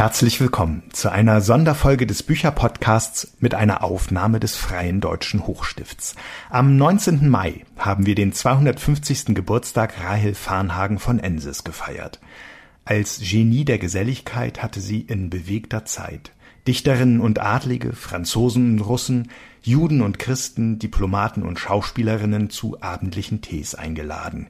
Herzlich willkommen zu einer Sonderfolge des Bücherpodcasts mit einer Aufnahme des Freien Deutschen Hochstifts. Am 19. Mai haben wir den 250. Geburtstag Rahel Farnhagen von Ensis gefeiert. Als Genie der Geselligkeit hatte sie in bewegter Zeit Dichterinnen und Adlige, Franzosen und Russen, Juden und Christen, Diplomaten und Schauspielerinnen zu abendlichen Tees eingeladen.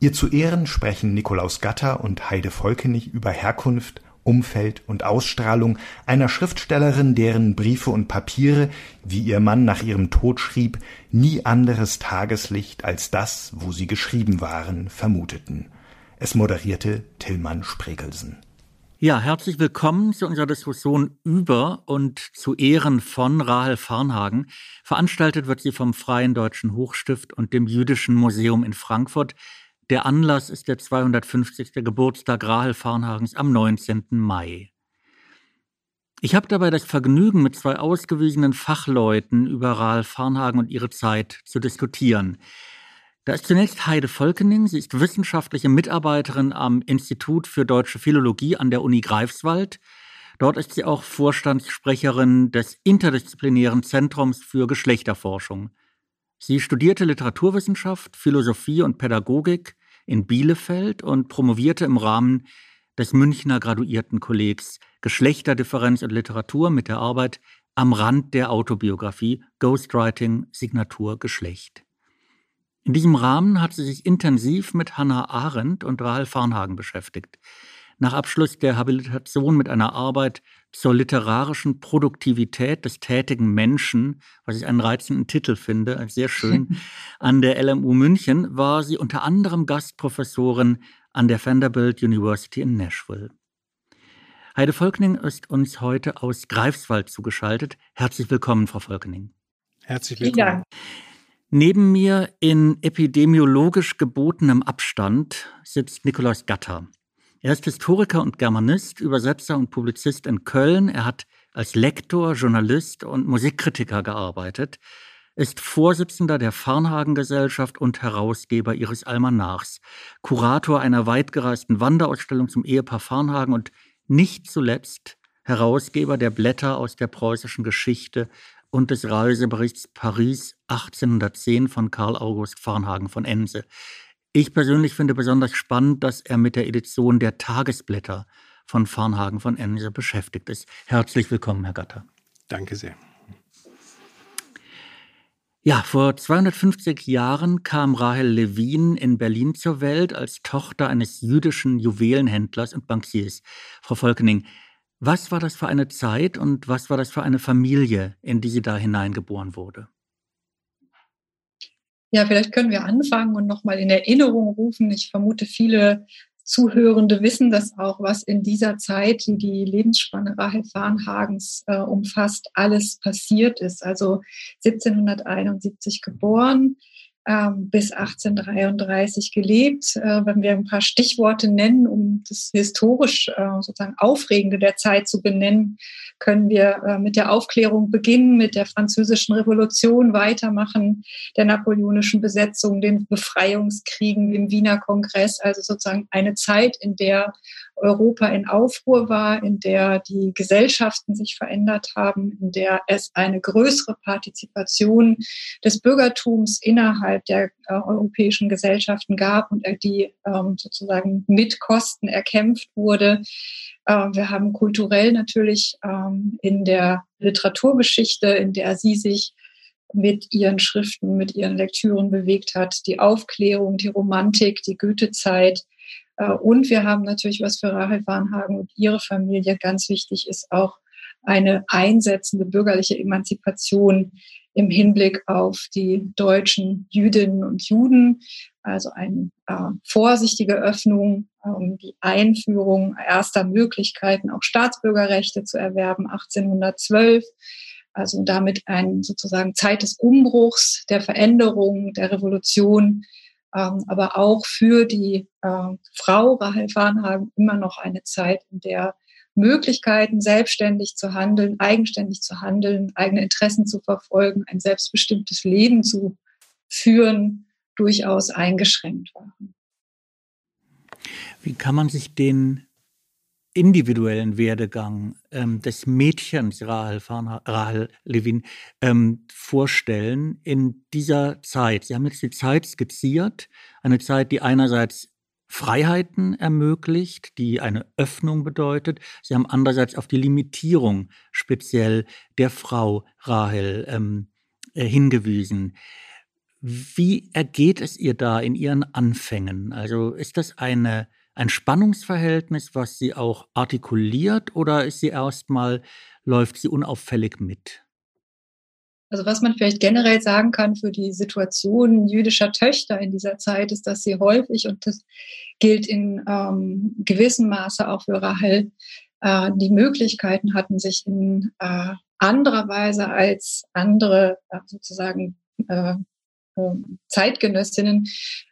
Ihr zu Ehren sprechen Nikolaus Gatter und Heide Volkenich über Herkunft, Umfeld und Ausstrahlung einer Schriftstellerin, deren Briefe und Papiere, wie ihr Mann nach ihrem Tod schrieb, nie anderes Tageslicht als das, wo sie geschrieben waren, vermuteten. Es moderierte Tillmann Spregelsen. Ja, herzlich willkommen zu unserer Diskussion über und zu Ehren von Rahel Farnhagen. Veranstaltet wird sie vom Freien Deutschen Hochstift und dem Jüdischen Museum in Frankfurt. Der Anlass ist der 250. Geburtstag Rahel Farnhagens am 19. Mai. Ich habe dabei das Vergnügen, mit zwei ausgewiesenen Fachleuten über Rahel Farnhagen und ihre Zeit zu diskutieren. Da ist zunächst Heide Volkening. Sie ist wissenschaftliche Mitarbeiterin am Institut für Deutsche Philologie an der Uni Greifswald. Dort ist sie auch Vorstandssprecherin des interdisziplinären Zentrums für Geschlechterforschung. Sie studierte Literaturwissenschaft, Philosophie und Pädagogik in Bielefeld und promovierte im Rahmen des Münchner Graduiertenkollegs Geschlechterdifferenz und Literatur mit der Arbeit Am Rand der Autobiografie Ghostwriting Signatur Geschlecht. In diesem Rahmen hat sie sich intensiv mit Hannah Arendt und Rahel Farnhagen beschäftigt. Nach Abschluss der Habilitation mit einer Arbeit zur literarischen Produktivität des tätigen Menschen, was ich einen reizenden Titel finde, sehr schön, an der LMU München war sie unter anderem Gastprofessorin an der Vanderbilt University in Nashville. Heide Volkning ist uns heute aus Greifswald zugeschaltet. Herzlich willkommen, Frau Volkning. Herzlich willkommen. Neben mir in epidemiologisch gebotenem Abstand sitzt Nikolaus Gatter. Er ist Historiker und Germanist, Übersetzer und Publizist in Köln. Er hat als Lektor, Journalist und Musikkritiker gearbeitet, ist Vorsitzender der Farnhagen-Gesellschaft und Herausgeber ihres Almanachs, Kurator einer weitgereisten Wanderausstellung zum Ehepaar Farnhagen und nicht zuletzt Herausgeber der Blätter aus der preußischen Geschichte und des Reiseberichts Paris 1810 von Karl August Farnhagen von Ense. Ich persönlich finde besonders spannend, dass er mit der Edition der Tagesblätter von Farnhagen von Ense beschäftigt ist. Herzlich willkommen, Herr Gatter. Danke sehr. Ja, vor 250 Jahren kam Rahel Levin in Berlin zur Welt als Tochter eines jüdischen Juwelenhändlers und Bankiers. Frau Volkening, was war das für eine Zeit und was war das für eine Familie, in die sie da hineingeboren wurde? Ja, vielleicht können wir anfangen und nochmal in Erinnerung rufen. Ich vermute, viele Zuhörende wissen das auch, was in dieser Zeit, die die Lebensspanne Rahel Farnhagens äh, umfasst, alles passiert ist. Also 1771 geboren, ähm, bis 1833 gelebt. Äh, wenn wir ein paar Stichworte nennen, um das historisch äh, sozusagen Aufregende der Zeit zu benennen, können wir äh, mit der Aufklärung beginnen, mit der französischen Revolution weitermachen, der napoleonischen Besetzung, den Befreiungskriegen, im Wiener Kongress, also sozusagen eine Zeit, in der Europa in Aufruhr war, in der die Gesellschaften sich verändert haben, in der es eine größere Partizipation des Bürgertums innerhalb der äh, europäischen Gesellschaften gab und die ähm, sozusagen mit Kosten erkämpft wurde. Äh, wir haben kulturell natürlich ähm, in der Literaturgeschichte, in der sie sich mit ihren Schriften, mit ihren Lektüren bewegt hat, die Aufklärung, die Romantik, die Goethezeit, äh, und wir haben natürlich, was für Rahel Warnhagen und ihre Familie ganz wichtig ist, auch eine einsetzende bürgerliche Emanzipation im Hinblick auf die deutschen Jüdinnen und Juden, also eine äh, vorsichtige Öffnung, um die Einführung erster Möglichkeiten, auch Staatsbürgerrechte zu erwerben, 1812. Also damit ein sozusagen Zeit des Umbruchs, der Veränderung, der Revolution, ähm, aber auch für die äh, Frau Rahel Farnhagen immer noch eine Zeit, in der Möglichkeiten, selbstständig zu handeln, eigenständig zu handeln, eigene Interessen zu verfolgen, ein selbstbestimmtes Leben zu führen, durchaus eingeschränkt waren. Wie kann man sich den individuellen Werdegang ähm, des Mädchens Rahel, Rahel Levin ähm, vorstellen in dieser Zeit. Sie haben jetzt die Zeit skizziert, eine Zeit, die einerseits Freiheiten ermöglicht, die eine Öffnung bedeutet. Sie haben andererseits auf die Limitierung speziell der Frau Rahel ähm, äh, hingewiesen. Wie ergeht es ihr da in ihren Anfängen? Also ist das eine ein Spannungsverhältnis, was sie auch artikuliert oder ist sie erstmal, läuft sie unauffällig mit? Also was man vielleicht generell sagen kann für die Situation jüdischer Töchter in dieser Zeit, ist, dass sie häufig, und das gilt in ähm, gewissem Maße auch für Rahel, äh, die Möglichkeiten hatten, sich in äh, anderer Weise als andere äh, sozusagen äh, Zeitgenössinnen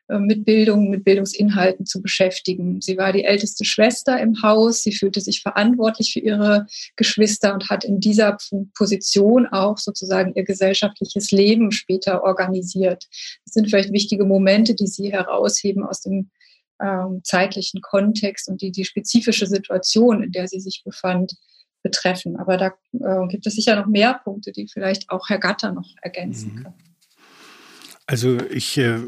äh, mit Bildung, mit Bildungsinhalten zu beschäftigen. Sie war die älteste Schwester im Haus. Sie fühlte sich verantwortlich für ihre Geschwister und hat in dieser Position auch sozusagen ihr gesellschaftliches Leben später organisiert. Das sind vielleicht wichtige Momente, die Sie herausheben aus dem ähm, zeitlichen Kontext und die die spezifische Situation, in der sie sich befand, betreffen. Aber da äh, gibt es sicher noch mehr Punkte, die vielleicht auch Herr Gatter noch ergänzen mhm. kann. Also ich äh,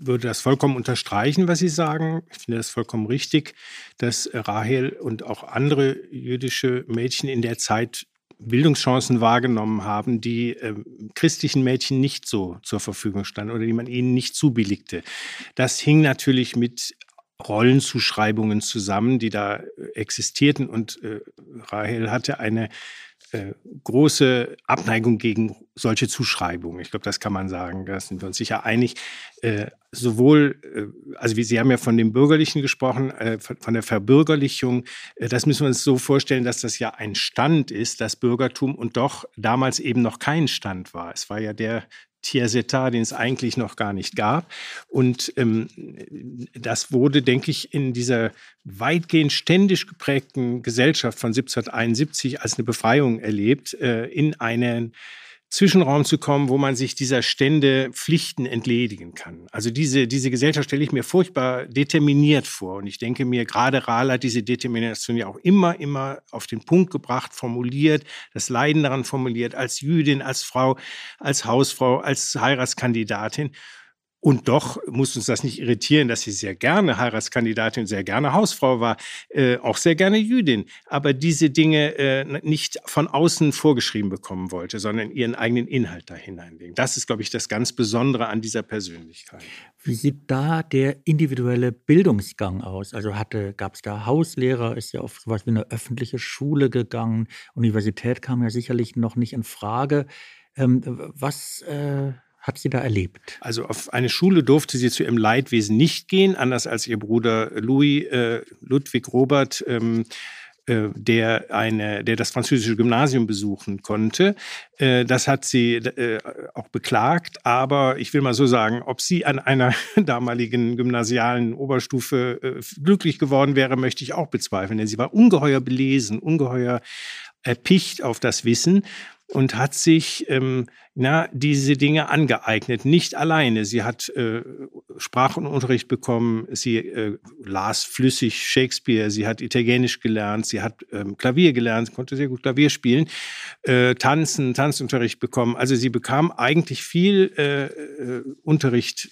würde das vollkommen unterstreichen, was Sie sagen. Ich finde das vollkommen richtig, dass Rahel und auch andere jüdische Mädchen in der Zeit Bildungschancen wahrgenommen haben, die äh, christlichen Mädchen nicht so zur Verfügung standen oder die man ihnen nicht zubilligte. Das hing natürlich mit Rollenzuschreibungen zusammen, die da äh, existierten. Und äh, Rahel hatte eine äh, große Abneigung gegen solche Zuschreibungen. Ich glaube, das kann man sagen. Da sind wir uns sicher einig. Äh, sowohl, äh, also wie Sie haben ja von dem Bürgerlichen gesprochen, von der Verbürgerlichung. Das müssen wir uns so vorstellen, dass das ja ein Stand ist, das Bürgertum, und doch damals eben noch kein Stand war. Es war ja der Tiersetar, den es eigentlich noch gar nicht gab. Und ähm, das wurde, denke ich, in dieser weitgehend ständisch geprägten Gesellschaft von 1771 als eine Befreiung erlebt, äh, in einen Zwischenraum zu kommen, wo man sich dieser Stände Pflichten entledigen kann. Also diese, diese Gesellschaft stelle ich mir furchtbar determiniert vor. Und ich denke mir, gerade Rahl hat diese Determination ja auch immer, immer auf den Punkt gebracht, formuliert, das Leiden daran formuliert, als Jüdin, als Frau, als Hausfrau, als Heiratskandidatin. Und doch muss uns das nicht irritieren, dass sie sehr gerne Heiratskandidatin, sehr gerne Hausfrau war, äh, auch sehr gerne Jüdin, aber diese Dinge äh, nicht von außen vorgeschrieben bekommen wollte, sondern ihren eigenen Inhalt da hineinlegen. Das ist, glaube ich, das ganz Besondere an dieser Persönlichkeit. Wie sieht da der individuelle Bildungsgang aus? Also hatte, gab es da Hauslehrer, ist ja auf sowas wie eine öffentliche Schule gegangen, Universität kam ja sicherlich noch nicht in Frage. Ähm, was äh hat sie da erlebt? Also auf eine Schule durfte sie zu ihrem Leidwesen nicht gehen, anders als ihr Bruder Louis äh, Ludwig Robert. Ähm, äh, der eine, der das französische Gymnasium besuchen konnte. Äh, das hat sie äh, auch beklagt, aber ich will mal so sagen, ob sie an einer damaligen gymnasialen Oberstufe glücklich geworden wäre, möchte ich auch bezweifeln, denn sie war ungeheuer belesen, ungeheuer erpicht auf das Wissen und hat sich ähm, na, diese Dinge angeeignet. Nicht alleine. Sie hat äh, Sprachenunterricht bekommen, sie äh, las flüssig Shakespeare, sie hat Italienisch gelernt, sie hat ähm, Klavier gelernt, konnte sehr gut Klavier spielen, äh, tanzen, Tanzunterricht bekommen. Also sie bekam eigentlich viel äh, äh, Unterricht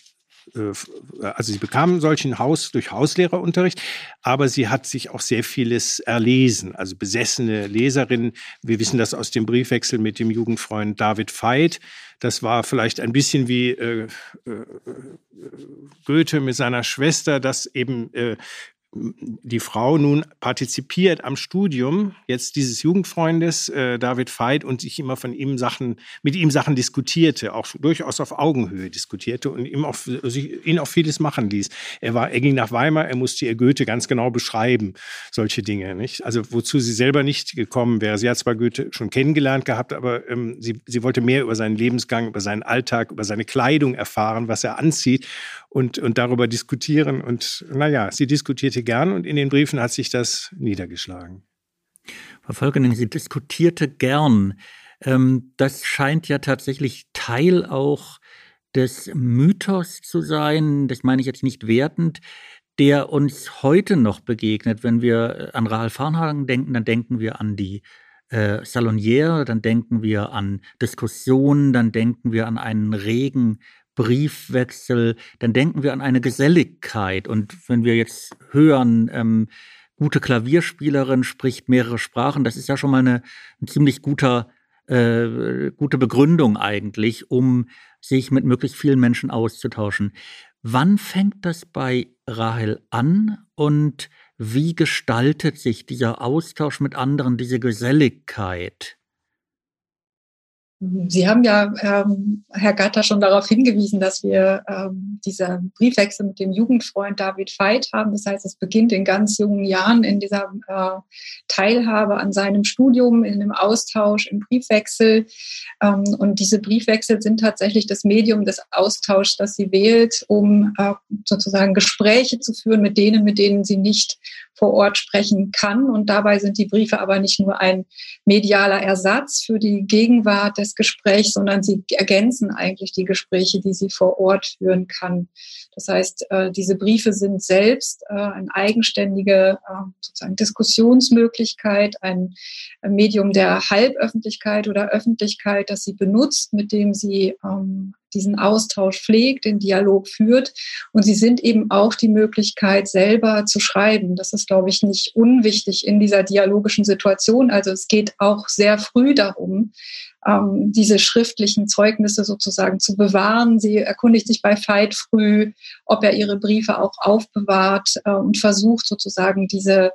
also sie bekam solchen Haus durch Hauslehrerunterricht, aber sie hat sich auch sehr vieles erlesen, also besessene Leserin. Wir wissen das aus dem Briefwechsel mit dem Jugendfreund David Veit. Das war vielleicht ein bisschen wie äh, äh, Goethe mit seiner Schwester, dass eben äh, die Frau nun partizipiert am Studium jetzt dieses Jugendfreundes äh, David Veit und sich immer von ihm Sachen mit ihm Sachen diskutierte, auch durchaus auf Augenhöhe diskutierte und ihm auch, sich, ihn auch vieles machen ließ. Er war, er ging nach Weimar, er musste ihr Goethe ganz genau beschreiben, solche Dinge, nicht? Also wozu sie selber nicht gekommen wäre. Sie hat zwar Goethe schon kennengelernt gehabt, aber ähm, sie, sie wollte mehr über seinen Lebensgang, über seinen Alltag, über seine Kleidung erfahren, was er anzieht und, und darüber diskutieren. Und naja, sie diskutierte gern und in den Briefen hat sich das niedergeschlagen. Frau Völkening, sie diskutierte gern. Ähm, das scheint ja tatsächlich Teil auch des Mythos zu sein, das meine ich jetzt nicht wertend, der uns heute noch begegnet. Wenn wir an Rahel Farnhagen denken, dann denken wir an die äh, Saloniere, dann denken wir an Diskussionen, dann denken wir an einen regen Briefwechsel, dann denken wir an eine Geselligkeit. Und wenn wir jetzt hören, ähm, gute Klavierspielerin spricht mehrere Sprachen, das ist ja schon mal eine, ein ziemlich guter, äh, gute Begründung eigentlich, um sich mit möglichst vielen Menschen auszutauschen. Wann fängt das bei Rahel an und wie gestaltet sich dieser Austausch mit anderen, diese Geselligkeit? Sie haben ja, ähm, Herr Gatter, schon darauf hingewiesen, dass wir ähm, dieser Briefwechsel mit dem Jugendfreund David Veit haben. Das heißt, es beginnt in ganz jungen Jahren in dieser äh, Teilhabe an seinem Studium, in dem Austausch, im Briefwechsel. Ähm, und diese Briefwechsel sind tatsächlich das Medium des Austauschs, das sie wählt, um äh, sozusagen Gespräche zu führen mit denen, mit denen sie nicht vor Ort sprechen kann. Und dabei sind die Briefe aber nicht nur ein medialer Ersatz für die Gegenwart des Gesprächs, sondern sie ergänzen eigentlich die Gespräche, die sie vor Ort führen kann. Das heißt, äh, diese Briefe sind selbst äh, eine eigenständige äh, sozusagen Diskussionsmöglichkeit, ein Medium der Halböffentlichkeit oder Öffentlichkeit, das sie benutzt, mit dem sie ähm, diesen Austausch pflegt, den Dialog führt. Und sie sind eben auch die Möglichkeit, selber zu schreiben. Das ist, glaube ich, nicht unwichtig in dieser dialogischen Situation. Also es geht auch sehr früh darum, ähm, diese schriftlichen Zeugnisse sozusagen zu bewahren. Sie erkundigt sich bei Veit früh, ob er ihre Briefe auch aufbewahrt äh, und versucht sozusagen diese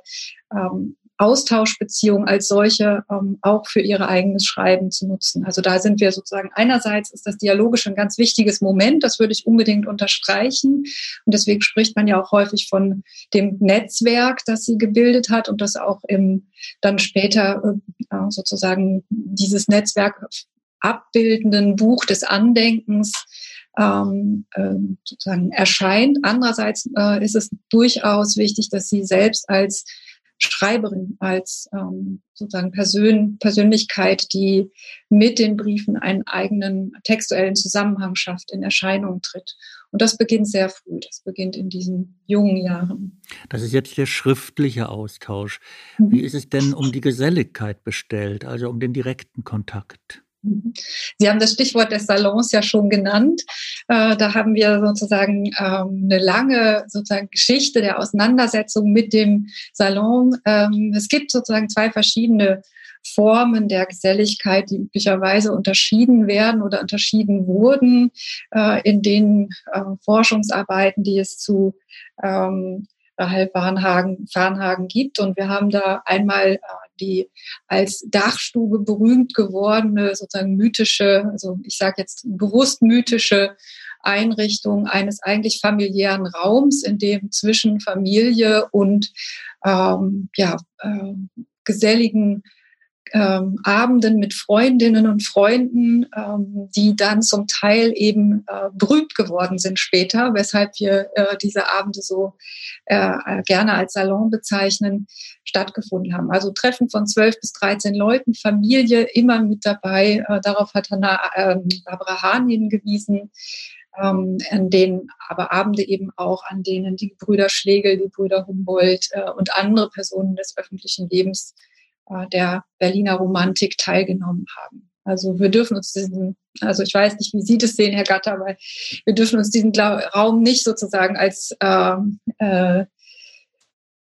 ähm, Austauschbeziehung als solche ähm, auch für ihr eigenes Schreiben zu nutzen. Also da sind wir sozusagen einerseits ist das dialogische ein ganz wichtiges Moment, das würde ich unbedingt unterstreichen. Und deswegen spricht man ja auch häufig von dem Netzwerk, das sie gebildet hat und das auch im dann später äh, sozusagen dieses Netzwerk abbildenden Buch des Andenkens ähm, äh, sozusagen erscheint. Andererseits äh, ist es durchaus wichtig, dass sie selbst als Schreiberin, als ähm, sozusagen Persön Persönlichkeit, die mit den Briefen einen eigenen textuellen Zusammenhang schafft, in Erscheinung tritt. Und das beginnt sehr früh, das beginnt in diesen jungen Jahren. Das ist jetzt der schriftliche Austausch. Mhm. Wie ist es denn um die Geselligkeit bestellt, also um den direkten Kontakt? Sie haben das Stichwort des Salons ja schon genannt. Äh, da haben wir sozusagen ähm, eine lange sozusagen Geschichte der Auseinandersetzung mit dem Salon. Ähm, es gibt sozusagen zwei verschiedene Formen der Geselligkeit, die üblicherweise unterschieden werden oder unterschieden wurden äh, in den äh, Forschungsarbeiten, die es zu ähm, Rahel Farnhagen gibt. Und wir haben da einmal äh, die als Dachstube berühmt gewordene, sozusagen mythische, also ich sage jetzt bewusst mythische Einrichtung eines eigentlich familiären Raums, in dem zwischen Familie und ähm, ja, äh, geselligen ähm, Abenden mit Freundinnen und Freunden, ähm, die dann zum Teil eben äh, berühmt geworden sind später, weshalb wir äh, diese Abende so äh, gerne als Salon bezeichnen, stattgefunden haben. Also Treffen von zwölf bis 13 Leuten, Familie immer mit dabei. Äh, darauf hat Hanna, äh, Barbara Hahn hingewiesen. Ähm, an denen aber Abende eben auch, an denen die Brüder Schlegel, die Brüder Humboldt äh, und andere Personen des öffentlichen Lebens äh, der Berliner Romantik teilgenommen haben. Also wir dürfen uns diesen, also ich weiß nicht, wie Sie das sehen, Herr Gatter, aber wir dürfen uns diesen Raum nicht sozusagen als ähm, äh,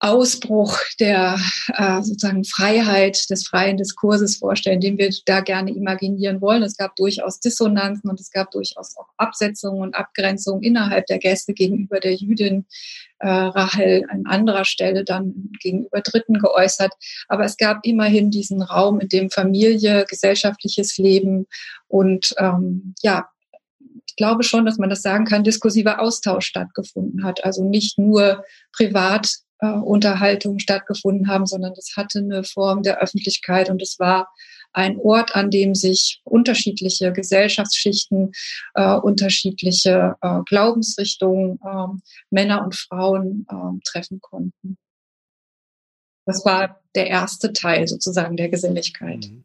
Ausbruch der äh, sozusagen Freiheit des freien Diskurses vorstellen, den wir da gerne imaginieren wollen. Es gab durchaus Dissonanzen und es gab durchaus auch Absetzungen und Abgrenzungen innerhalb der Gäste gegenüber der Jüdin äh, Rahel an anderer Stelle dann gegenüber Dritten geäußert. Aber es gab immerhin diesen Raum, in dem Familie, gesellschaftliches Leben und ähm, ja, ich glaube schon, dass man das sagen kann, diskursiver Austausch stattgefunden hat. Also nicht nur privat äh, Unterhaltungen stattgefunden haben, sondern das hatte eine Form der Öffentlichkeit und es war ein Ort, an dem sich unterschiedliche Gesellschaftsschichten, äh, unterschiedliche äh, Glaubensrichtungen, äh, Männer und Frauen äh, treffen konnten. Das war der erste Teil sozusagen der Geselligkeit. Mhm.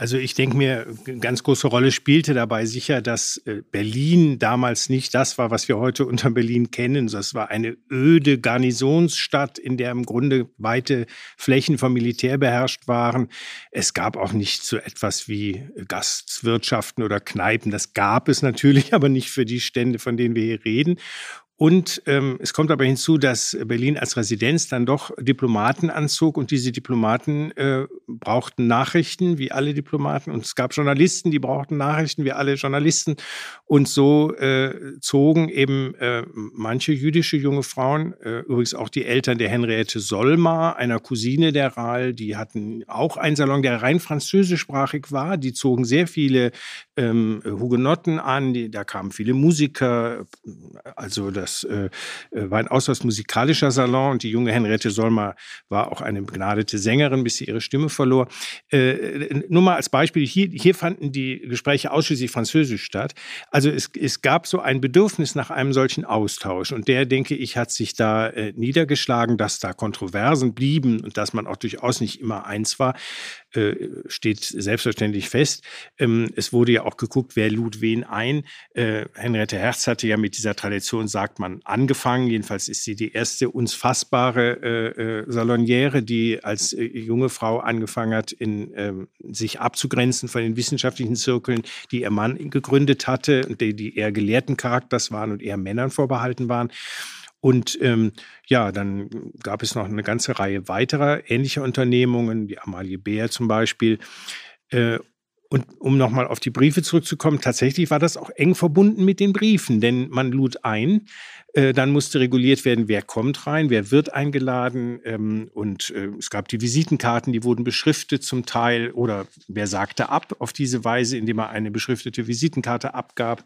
Also ich denke mir, eine ganz große Rolle spielte dabei sicher, dass äh, Berlin damals nicht das war, was wir heute unter Berlin kennen. Das war eine öde Garnisonsstadt, in der im Grunde weite Flächen vom Militär beherrscht waren. Es gab auch nicht so etwas wie Gastwirtschaften oder Kneipen. Das gab es natürlich, aber nicht für die Stände, von denen wir hier reden. Und ähm, es kommt aber hinzu, dass Berlin als Residenz dann doch Diplomaten anzog und diese Diplomaten äh, brauchten Nachrichten, wie alle Diplomaten. Und es gab Journalisten, die brauchten Nachrichten, wie alle Journalisten. Und so äh, zogen eben äh, manche jüdische junge Frauen, äh, übrigens auch die Eltern der Henriette Solmar, einer Cousine der Rahl, die hatten auch einen Salon, der rein französischsprachig war. Die zogen sehr viele ähm, Hugenotten an, die, da kamen viele Musiker, also das das äh, äh, war ein ausweis musikalischer Salon und die junge Henriette Solmer war auch eine begnadete Sängerin, bis sie ihre Stimme verlor. Äh, nur mal als Beispiel, hier, hier fanden die Gespräche ausschließlich französisch statt. Also es, es gab so ein Bedürfnis nach einem solchen Austausch und der, denke ich, hat sich da äh, niedergeschlagen, dass da Kontroversen blieben und dass man auch durchaus nicht immer eins war. Äh, steht selbstverständlich fest. Ähm, es wurde ja auch geguckt, wer lud wen ein. Äh, Henriette Herz hatte ja mit dieser Tradition, sagt man, angefangen. Jedenfalls ist sie die erste uns fassbare äh, Saloniere, die als junge Frau angefangen hat, in, ähm, sich abzugrenzen von den wissenschaftlichen Zirkeln, die ihr Mann gegründet hatte und die, die eher gelehrten Charakters waren und eher Männern vorbehalten waren. Und ähm, ja, dann gab es noch eine ganze Reihe weiterer ähnlicher Unternehmungen, die Amalie Bär zum Beispiel. Äh, und um nochmal auf die Briefe zurückzukommen, tatsächlich war das auch eng verbunden mit den Briefen, denn man lud ein, dann musste reguliert werden, wer kommt rein, wer wird eingeladen. Ähm, und äh, es gab die Visitenkarten, die wurden beschriftet zum Teil oder wer sagte ab auf diese Weise, indem er eine beschriftete Visitenkarte abgab.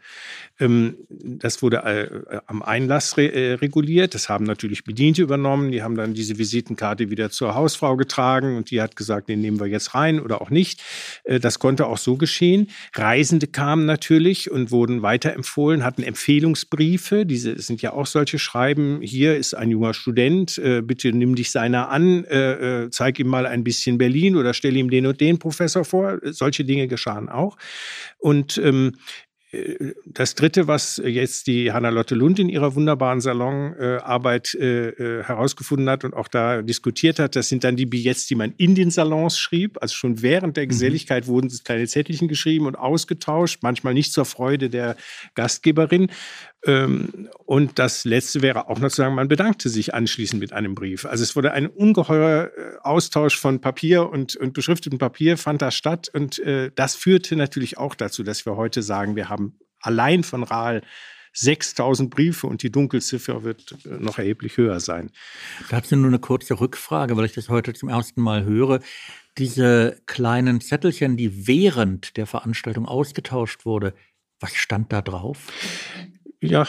Ähm, das wurde äh, am Einlass reguliert. Das haben natürlich Bediente übernommen. Die haben dann diese Visitenkarte wieder zur Hausfrau getragen und die hat gesagt, den nehmen wir jetzt rein oder auch nicht. das konnte auch so geschehen. Reisende kamen natürlich und wurden weiterempfohlen, hatten Empfehlungsbriefe. Diese sind ja auch solche Schreiben. Hier ist ein junger Student, äh, bitte nimm dich seiner an, äh, äh, zeig ihm mal ein bisschen Berlin oder stell ihm den und den Professor vor. Solche Dinge geschahen auch. Und ähm, das Dritte, was jetzt die Hannah-Lotte Lund in ihrer wunderbaren Salonarbeit äh, äh, herausgefunden hat und auch da diskutiert hat, das sind dann die Billets, die man in den Salons schrieb. Also schon während der mhm. Geselligkeit mhm. wurden kleine Zettelchen geschrieben und ausgetauscht, manchmal nicht zur Freude der Gastgeberin. Ähm, und das Letzte wäre auch noch zu sagen, man bedankte sich anschließend mit einem Brief. Also es wurde ein ungeheurer äh, Austausch von Papier und, und beschriftetem Papier fand da statt. Und äh, das führte natürlich auch dazu, dass wir heute sagen, wir haben allein von Rahl 6000 Briefe und die Dunkelziffer wird äh, noch erheblich höher sein. Dazu nur eine kurze Rückfrage, weil ich das heute zum ersten Mal höre. Diese kleinen Zettelchen, die während der Veranstaltung ausgetauscht wurde, was stand da drauf? Ja,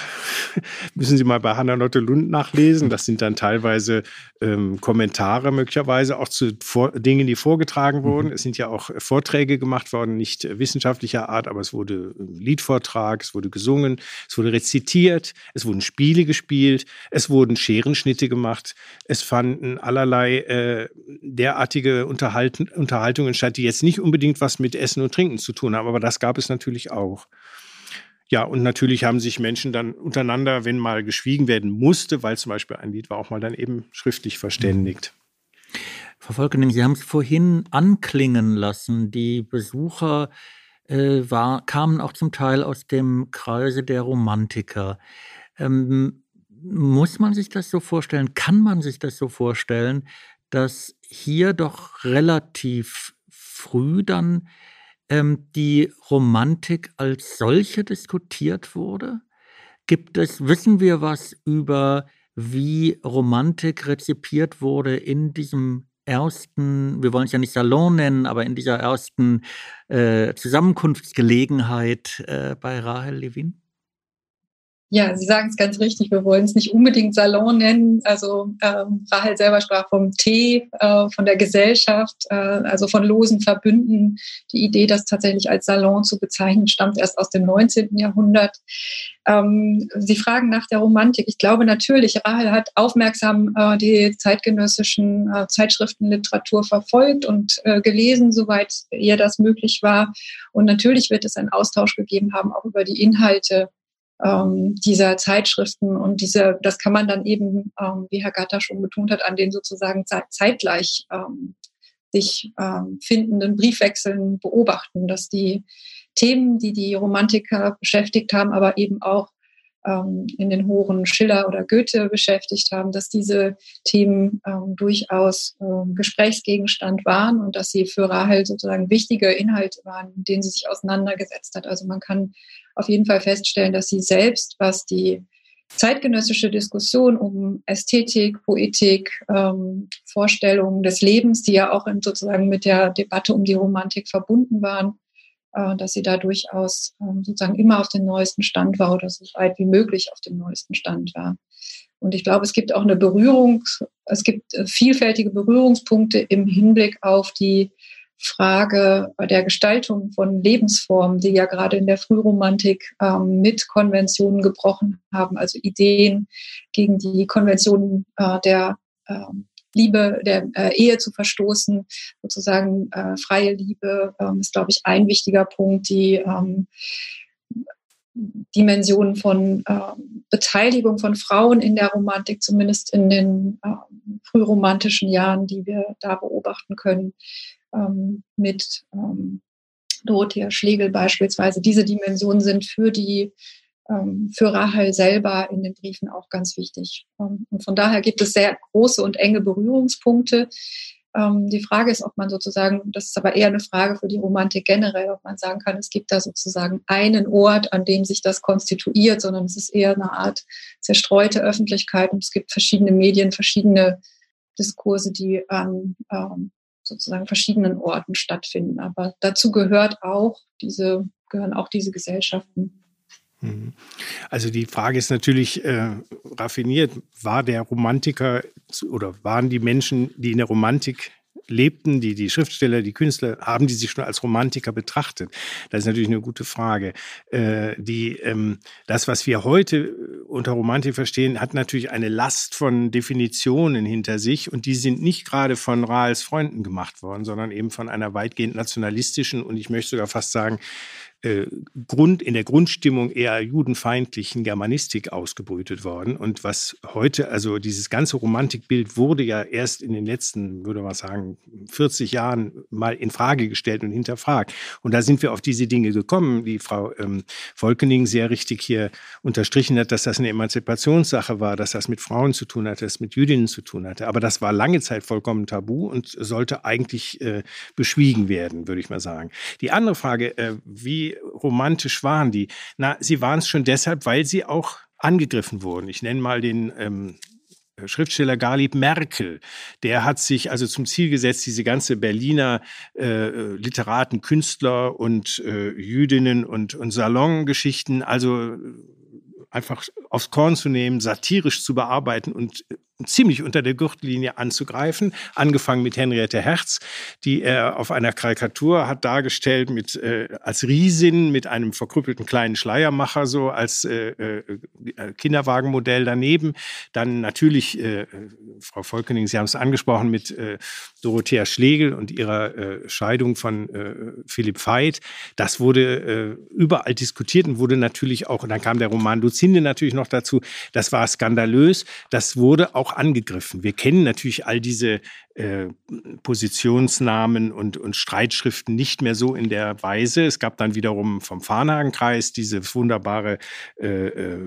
müssen Sie mal bei Hannah-Lotte Lund nachlesen. Das sind dann teilweise ähm, Kommentare möglicherweise auch zu vor Dingen, die vorgetragen mhm. wurden. Mhm. Es sind ja auch Vorträge gemacht worden, nicht wissenschaftlicher Art, aber es wurde ein Liedvortrag, es wurde gesungen, es wurde rezitiert, es wurden Spiele gespielt, es wurden Scherenschnitte gemacht, es fanden allerlei äh, derartige Unterhalten, Unterhaltungen statt, die jetzt nicht unbedingt was mit Essen und Trinken zu tun haben, aber das gab es natürlich auch. Ja, und natürlich haben sich Menschen dann untereinander, wenn mal geschwiegen werden musste, weil zum Beispiel ein Lied war, auch mal dann eben schriftlich verständigt. Frau Volkening, Sie haben es vorhin anklingen lassen. Die Besucher äh, war, kamen auch zum Teil aus dem Kreise der Romantiker. Ähm, muss man sich das so vorstellen? Kann man sich das so vorstellen, dass hier doch relativ früh dann ähm, die Romantik als solche diskutiert wurde? Gibt es, wissen wir was über, wie Romantik rezipiert wurde in diesem ersten, wir wollen es ja nicht Salon nennen, aber in dieser ersten äh, Zusammenkunftsgelegenheit äh, bei Rahel Levin? Ja, Sie sagen es ganz richtig. Wir wollen es nicht unbedingt Salon nennen. Also ähm, Rahel selber sprach vom Tee, äh, von der Gesellschaft, äh, also von losen Verbünden. Die Idee, das tatsächlich als Salon zu bezeichnen, stammt erst aus dem 19. Jahrhundert. Ähm, Sie fragen nach der Romantik. Ich glaube natürlich, Rahel hat aufmerksam äh, die zeitgenössischen äh, Zeitschriftenliteratur verfolgt und äh, gelesen, soweit ihr das möglich war. Und natürlich wird es einen Austausch gegeben haben, auch über die Inhalte ähm, dieser Zeitschriften und diese, das kann man dann eben, ähm, wie Herr Gatter schon betont hat, an den sozusagen zeitgleich ähm, sich ähm, findenden Briefwechseln beobachten, dass die Themen, die die Romantiker beschäftigt haben, aber eben auch ähm, in den Horen Schiller oder Goethe beschäftigt haben, dass diese Themen ähm, durchaus ähm, Gesprächsgegenstand waren und dass sie für Rahel sozusagen wichtige Inhalte waren, mit denen sie sich auseinandergesetzt hat. Also man kann auf jeden Fall feststellen, dass sie selbst, was die zeitgenössische Diskussion um Ästhetik, Poetik, ähm, Vorstellungen des Lebens, die ja auch in, sozusagen mit der Debatte um die Romantik verbunden waren, äh, dass sie da durchaus ähm, sozusagen immer auf dem neuesten Stand war oder so weit wie möglich auf dem neuesten Stand war. Und ich glaube, es gibt auch eine Berührung, es gibt äh, vielfältige Berührungspunkte im Hinblick auf die Frage der Gestaltung von Lebensformen, die ja gerade in der Frühromantik ähm, mit Konventionen gebrochen haben, also Ideen gegen die Konventionen äh, der ähm, Liebe, der äh, Ehe zu verstoßen, sozusagen äh, freie Liebe ähm, ist, glaube ich, ein wichtiger Punkt, die ähm, Dimensionen von äh, Beteiligung von Frauen in der Romantik, zumindest in den äh, frühromantischen Jahren, die wir da beobachten können, ähm, mit ähm, Dorothea Schlegel beispielsweise. Diese Dimensionen sind für die für Rahel selber in den Briefen auch ganz wichtig. Ähm, und von daher gibt es sehr große und enge Berührungspunkte. Ähm, die Frage ist, ob man sozusagen, das ist aber eher eine Frage für die Romantik generell, ob man sagen kann, es gibt da sozusagen einen Ort, an dem sich das konstituiert, sondern es ist eher eine Art zerstreute Öffentlichkeit und es gibt verschiedene Medien, verschiedene Diskurse, die an ähm, sozusagen verschiedenen Orten stattfinden. Aber dazu gehört auch diese, gehören auch diese Gesellschaften. Mhm. Also die Frage ist natürlich äh, raffiniert, war der Romantiker oder waren die Menschen, die in der Romantik lebten, die, die Schriftsteller, die Künstler, haben die sich schon als Romantiker betrachtet? Das ist natürlich eine gute Frage. Äh, die, ähm, das, was wir heute unter Romantik verstehen, hat natürlich eine Last von Definitionen hinter sich und die sind nicht gerade von Rahls Freunden gemacht worden, sondern eben von einer weitgehend nationalistischen und ich möchte sogar fast sagen, äh, Grund, in der Grundstimmung eher judenfeindlichen Germanistik ausgebrütet worden. Und was heute, also dieses ganze Romantikbild wurde ja erst in den letzten, würde man sagen, 40 Jahren mal in Frage gestellt und hinterfragt. Und da sind wir auf diese Dinge gekommen, die Frau ähm, Volkening sehr richtig hier unterstrichen hat, dass das eine Emanzipationssache war, dass das mit Frauen zu tun hatte, dass das mit Jüdinnen zu tun hatte. Aber das war lange Zeit vollkommen tabu und sollte eigentlich äh, beschwiegen werden, würde ich mal sagen. Die andere Frage, äh, wie romantisch waren die? Na, sie waren es schon deshalb, weil sie auch angegriffen wurden. Ich nenne mal den ähm, Schriftsteller Garlieb Merkel, der hat sich also zum Ziel gesetzt, diese ganze Berliner äh, Literaten, Künstler und äh, Jüdinnen und, und Salongeschichten, also einfach aufs Korn zu nehmen, satirisch zu bearbeiten und ziemlich unter der Gürtellinie anzugreifen. Angefangen mit Henriette Herz, die er auf einer Karikatur hat dargestellt mit äh, als Riesin mit einem verkrüppelten kleinen Schleiermacher so als äh, äh, Kinderwagenmodell daneben. Dann natürlich äh, Frau Volkening, Sie haben es angesprochen mit äh, Dorothea Schlegel und ihrer äh, Scheidung von äh, Philipp Veit. Das wurde äh, überall diskutiert und wurde natürlich auch, und dann kam der Roman Duzinde natürlich noch dazu. Das war skandalös. Das wurde auch auch angegriffen. Wir kennen natürlich all diese äh, Positionsnamen und, und Streitschriften nicht mehr so in der Weise. Es gab dann wiederum vom Farnhagenkreis diese wunderbare äh, äh,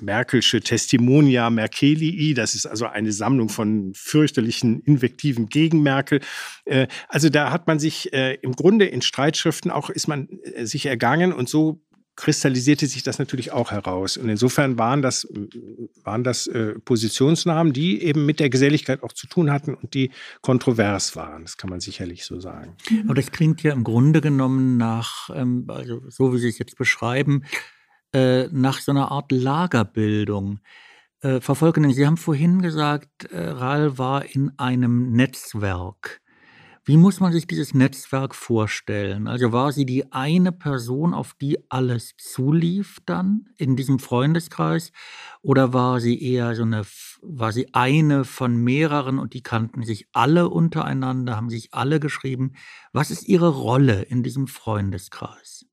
Merkelsche Testimonia Merkelii. Das ist also eine Sammlung von fürchterlichen Invektiven gegen Merkel. Äh, also da hat man sich äh, im Grunde in Streitschriften auch ist man äh, sich ergangen und so kristallisierte sich das natürlich auch heraus. Und insofern waren das, waren das äh, Positionsnahmen, die eben mit der Geselligkeit auch zu tun hatten und die kontrovers waren. Das kann man sicherlich so sagen. Aber das klingt ja im Grunde genommen nach, ähm, also so wie Sie es jetzt beschreiben, äh, nach so einer Art Lagerbildung. Äh, Frau Sie haben vorhin gesagt, äh, Rahel war in einem Netzwerk. Wie muss man sich dieses Netzwerk vorstellen? Also war sie die eine Person, auf die alles zulief dann in diesem Freundeskreis? Oder war sie eher so eine, war sie eine von mehreren und die kannten sich alle untereinander, haben sich alle geschrieben? Was ist ihre Rolle in diesem Freundeskreis?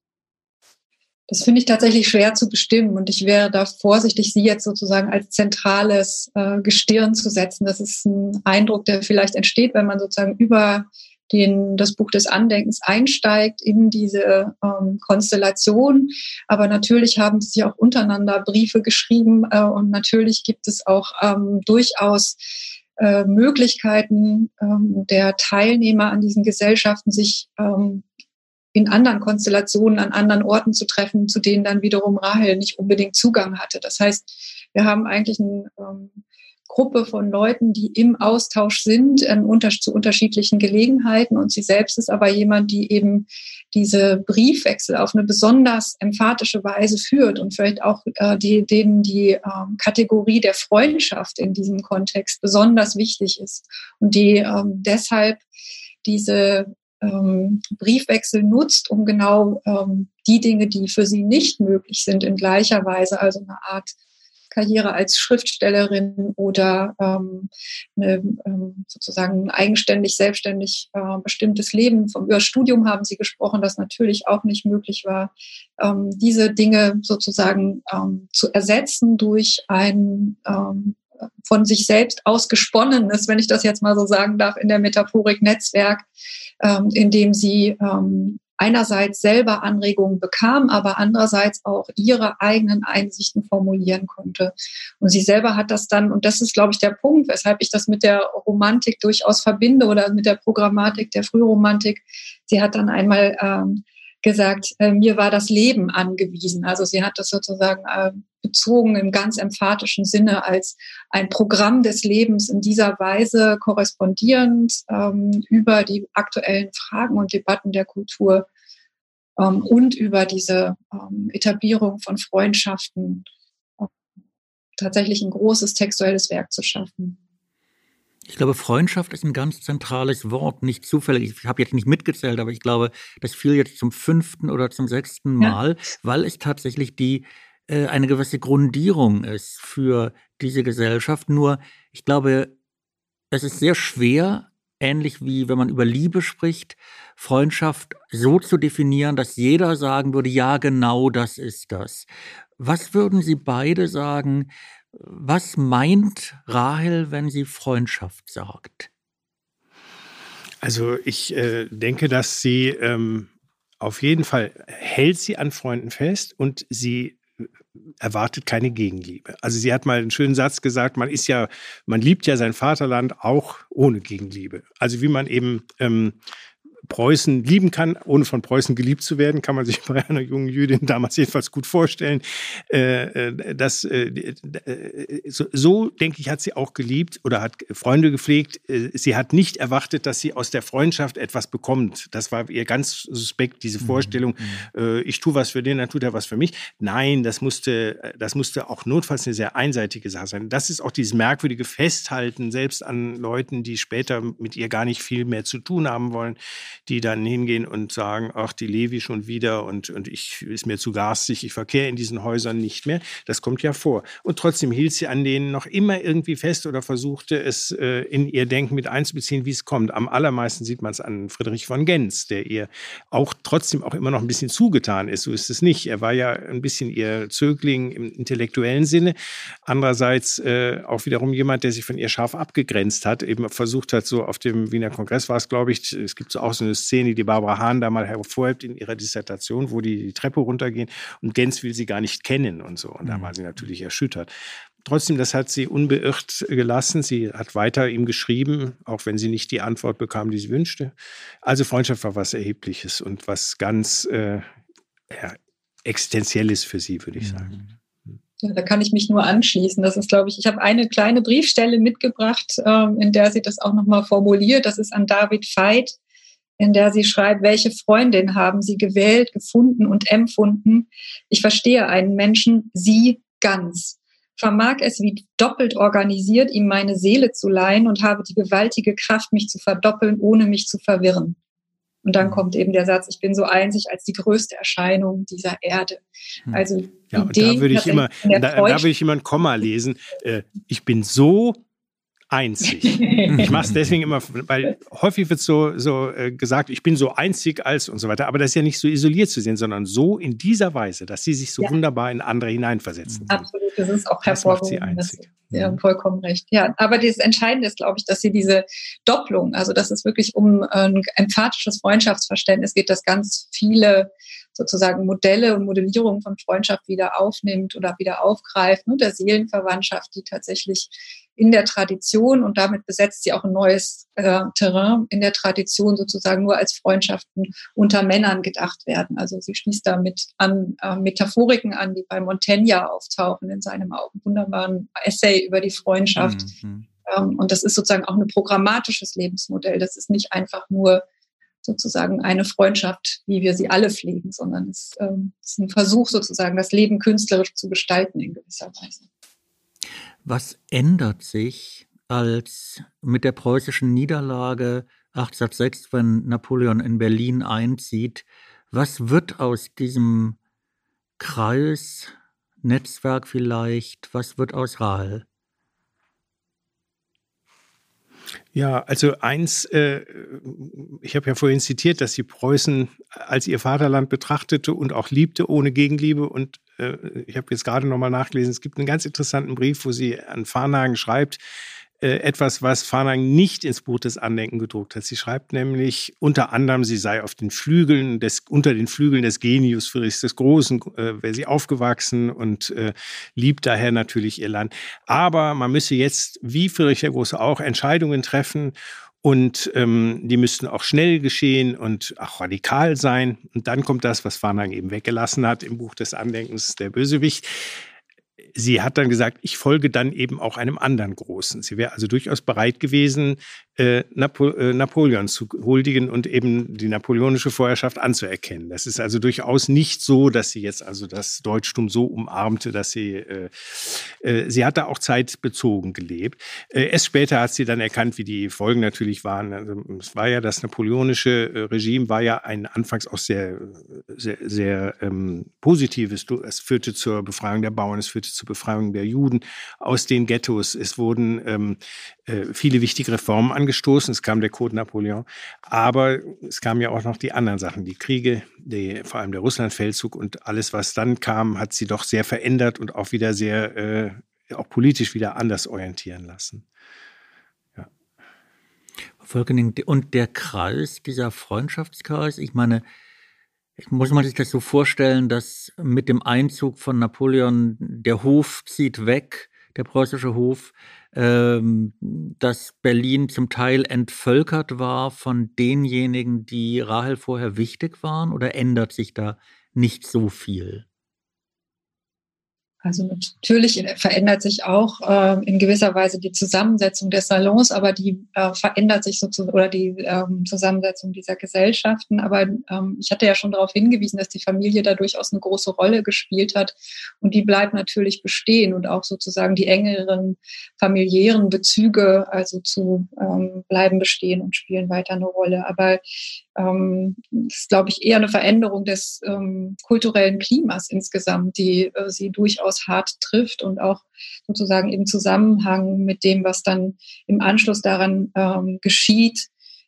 Das finde ich tatsächlich schwer zu bestimmen und ich wäre da vorsichtig, sie jetzt sozusagen als zentrales äh, Gestirn zu setzen. Das ist ein Eindruck, der vielleicht entsteht, wenn man sozusagen über den, das Buch des Andenkens einsteigt in diese ähm, Konstellation. Aber natürlich haben sie auch untereinander Briefe geschrieben äh, und natürlich gibt es auch ähm, durchaus äh, Möglichkeiten ähm, der Teilnehmer an diesen Gesellschaften, sich ähm, in anderen Konstellationen an anderen Orten zu treffen, zu denen dann wiederum Rahel nicht unbedingt Zugang hatte. Das heißt, wir haben eigentlich eine ähm, Gruppe von Leuten, die im Austausch sind ähm, unter, zu unterschiedlichen Gelegenheiten. Und sie selbst ist aber jemand, die eben diese Briefwechsel auf eine besonders emphatische Weise führt und vielleicht auch äh, die, denen die ähm, Kategorie der Freundschaft in diesem Kontext besonders wichtig ist und die ähm, deshalb diese ähm, Briefwechsel nutzt, um genau ähm, die Dinge, die für sie nicht möglich sind, in gleicher Weise, also eine Art Karriere als Schriftstellerin oder ähm, eine, ähm, sozusagen eigenständig, selbstständig äh, bestimmtes Leben. Vom über Studium haben Sie gesprochen, das natürlich auch nicht möglich war, ähm, diese Dinge sozusagen ähm, zu ersetzen durch ein ähm, von sich selbst ausgesponnenes, wenn ich das jetzt mal so sagen darf, in der Metaphorik Netzwerk, ähm, in dem sie ähm, einerseits selber Anregungen bekam, aber andererseits auch ihre eigenen Einsichten formulieren konnte. Und sie selber hat das dann, und das ist, glaube ich, der Punkt, weshalb ich das mit der Romantik durchaus verbinde oder mit der Programmatik der Frühromantik. Sie hat dann einmal ähm, gesagt, äh, mir war das Leben angewiesen. Also sie hat das sozusagen äh, bezogen im ganz emphatischen Sinne als ein Programm des Lebens in dieser Weise korrespondierend ähm, über die aktuellen Fragen und Debatten der Kultur ähm, und über diese ähm, Etablierung von Freundschaften äh, tatsächlich ein großes textuelles Werk zu schaffen. Ich glaube, Freundschaft ist ein ganz zentrales Wort, nicht zufällig. Ich habe jetzt nicht mitgezählt, aber ich glaube, das fiel jetzt zum fünften oder zum sechsten Mal, ja. weil es tatsächlich die äh, eine gewisse Grundierung ist für diese Gesellschaft. Nur, ich glaube, es ist sehr schwer, ähnlich wie wenn man über Liebe spricht, Freundschaft so zu definieren, dass jeder sagen würde, ja, genau das ist das. Was würden Sie beide sagen, was meint Rahel, wenn sie Freundschaft sagt? Also ich äh, denke, dass sie ähm, auf jeden Fall hält sie an Freunden fest und sie äh, erwartet keine Gegenliebe. Also sie hat mal einen schönen Satz gesagt, man ist ja, man liebt ja sein Vaterland auch ohne Gegenliebe. Also wie man eben ähm, Preußen lieben kann, ohne von Preußen geliebt zu werden, kann man sich bei einer jungen Jüdin damals jedenfalls gut vorstellen. Äh, äh das, äh, äh, so, so, denke ich, hat sie auch geliebt oder hat Freunde gepflegt. Äh, sie hat nicht erwartet, dass sie aus der Freundschaft etwas bekommt. Das war ihr ganz suspekt, diese mhm, Vorstellung, mhm. äh, ich tue was für den, dann tut er was für mich. Nein, das musste, das musste auch notfalls eine sehr einseitige Sache sein. Das ist auch dieses merkwürdige Festhalten, selbst an Leuten, die später mit ihr gar nicht viel mehr zu tun haben wollen die dann hingehen und sagen, ach, die Levi schon wieder und, und ich ist mir zu garstig, ich verkehre in diesen Häusern nicht mehr. Das kommt ja vor. Und trotzdem hielt sie an denen noch immer irgendwie fest oder versuchte es äh, in ihr Denken mit einzubeziehen, wie es kommt. Am allermeisten sieht man es an Friedrich von Gens, der ihr auch trotzdem auch immer noch ein bisschen zugetan ist. So ist es nicht. Er war ja ein bisschen ihr Zögling im intellektuellen Sinne. Andererseits äh, auch wiederum jemand, der sich von ihr scharf abgegrenzt hat, eben versucht hat, so auf dem Wiener Kongress war es, glaube ich, es gibt so auch so eine Szene, die Barbara Hahn da mal hervorhebt in ihrer Dissertation, wo die die Treppe runtergehen und Gens will sie gar nicht kennen und so. Und da mhm. war sie natürlich erschüttert. Trotzdem, das hat sie unbeirrt gelassen. Sie hat weiter ihm geschrieben, auch wenn sie nicht die Antwort bekam, die sie wünschte. Also Freundschaft war was Erhebliches und was ganz äh, ja, Existenzielles für sie, würde ich sagen. Ja, da kann ich mich nur anschließen. Das ist, glaube ich, ich habe eine kleine Briefstelle mitgebracht, ähm, in der sie das auch nochmal formuliert. Das ist an David Veit, in der sie schreibt, welche Freundin haben sie gewählt, gefunden und empfunden. Ich verstehe einen Menschen, sie ganz. Vermag es wie doppelt organisiert, ihm meine Seele zu leihen und habe die gewaltige Kraft, mich zu verdoppeln, ohne mich zu verwirren. Und dann kommt eben der Satz, ich bin so einzig als die größte Erscheinung dieser Erde. Hm. Also ja, und da würde ich immer, da, da, würde ich immer ein Komma lesen. Äh, ich bin so einzig. Ich mache es deswegen immer, weil häufig wird so, so äh, gesagt, ich bin so einzig als und so weiter. Aber das ist ja nicht so isoliert zu sehen, sondern so in dieser Weise, dass sie sich so ja. wunderbar in andere hineinversetzen. Absolut, das ist auch hervorgehoben. Das Sie haben vollkommen recht. Ja, aber das Entscheidende ist, glaube ich, dass sie diese Doppelung, also dass es wirklich um ein emphatisches Freundschaftsverständnis geht, das ganz viele sozusagen Modelle und Modellierungen von Freundschaft wieder aufnimmt oder wieder aufgreift, ne, der Seelenverwandtschaft, die tatsächlich in der Tradition und damit besetzt sie auch ein neues äh, Terrain in der Tradition sozusagen nur als Freundschaften unter Männern gedacht werden. Also sie schließt damit an äh, Metaphoriken an, die bei Montaigne auftauchen in seinem wunderbaren Essay über die Freundschaft. Mhm. Ähm, und das ist sozusagen auch ein programmatisches Lebensmodell. Das ist nicht einfach nur sozusagen eine Freundschaft, wie wir sie alle pflegen, sondern es ähm, ist ein Versuch sozusagen, das Leben künstlerisch zu gestalten in gewisser Weise. Was ändert sich, als mit der preußischen Niederlage 1806, wenn Napoleon in Berlin einzieht, was wird aus diesem Kreis, Netzwerk vielleicht, was wird aus Rahl? Ja, also eins, äh, ich habe ja vorhin zitiert, dass sie Preußen als ihr Vaterland betrachtete und auch liebte ohne Gegenliebe. Und ich habe jetzt gerade nochmal nachgelesen, es gibt einen ganz interessanten Brief, wo sie an Farnagen schreibt, äh, etwas, was Farnang nicht ins Buch des Andenken gedruckt hat. Sie schreibt nämlich unter anderem, sie sei auf den Flügeln des, unter den Flügeln des Genius Friedrichs des Großen, äh, wäre sie aufgewachsen und äh, liebt daher natürlich ihr Land. Aber man müsse jetzt, wie Friedrich der Große auch, Entscheidungen treffen und ähm, die müssten auch schnell geschehen und auch radikal sein. Und dann kommt das, was Farnang eben weggelassen hat im Buch des Andenkens, der Bösewicht sie hat dann gesagt, ich folge dann eben auch einem anderen Großen. Sie wäre also durchaus bereit gewesen, äh, Napo äh, Napoleon zu huldigen und eben die napoleonische Vorherrschaft anzuerkennen. Das ist also durchaus nicht so, dass sie jetzt also das Deutschtum so umarmte, dass sie, äh, äh, sie hat da auch zeitbezogen gelebt. Äh, erst später hat sie dann erkannt, wie die Folgen natürlich waren. Also, es war ja das napoleonische Regime war ja ein anfangs auch sehr, sehr, sehr ähm, positives. Es führte zur Befreiung der Bauern, es führte zur Befreiung der Juden aus den Ghettos. Es wurden ähm, äh, viele wichtige Reformen angestoßen. Es kam der Code Napoleon, aber es kamen ja auch noch die anderen Sachen, die Kriege, die, vor allem der Russlandfeldzug und alles, was dann kam, hat sie doch sehr verändert und auch wieder sehr, äh, auch politisch wieder anders orientieren lassen. Ja. Und der Kreis, dieser Freundschaftskreis, ich meine, ich muss man sich das so vorstellen, dass mit dem Einzug von Napoleon der Hof zieht weg, der preußische Hof, ähm, dass Berlin zum Teil entvölkert war von denjenigen, die Rahel vorher wichtig waren, oder ändert sich da nicht so viel? Also natürlich verändert sich auch äh, in gewisser Weise die Zusammensetzung des Salons, aber die äh, verändert sich sozusagen oder die ähm, Zusammensetzung dieser Gesellschaften. Aber ähm, ich hatte ja schon darauf hingewiesen, dass die Familie da durchaus eine große Rolle gespielt hat und die bleibt natürlich bestehen und auch sozusagen die engeren familiären Bezüge also zu ähm, bleiben bestehen und spielen weiter eine Rolle. Aber ähm, das ist, glaube ich, eher eine Veränderung des ähm, kulturellen Klimas insgesamt, die äh, sie durchaus hart trifft und auch sozusagen im Zusammenhang mit dem, was dann im Anschluss daran ähm, geschieht,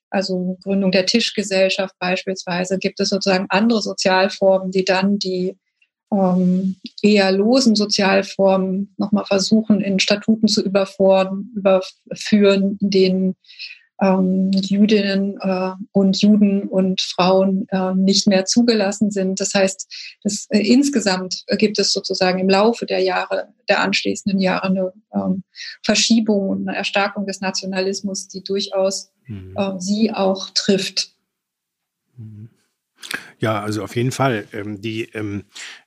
also Gründung der Tischgesellschaft beispielsweise, gibt es sozusagen andere Sozialformen, die dann die ähm, eher losen Sozialformen nochmal versuchen, in Statuten zu überführen, in denen ähm, Jüdinnen äh, und Juden und Frauen äh, nicht mehr zugelassen sind. Das heißt, das, äh, insgesamt gibt es sozusagen im Laufe der Jahre, der anschließenden Jahre eine ähm, Verschiebung und eine Erstarkung des Nationalismus, die durchaus mhm. äh, sie auch trifft. Mhm. Ja, also auf jeden Fall. Ähm, die, ähm, äh,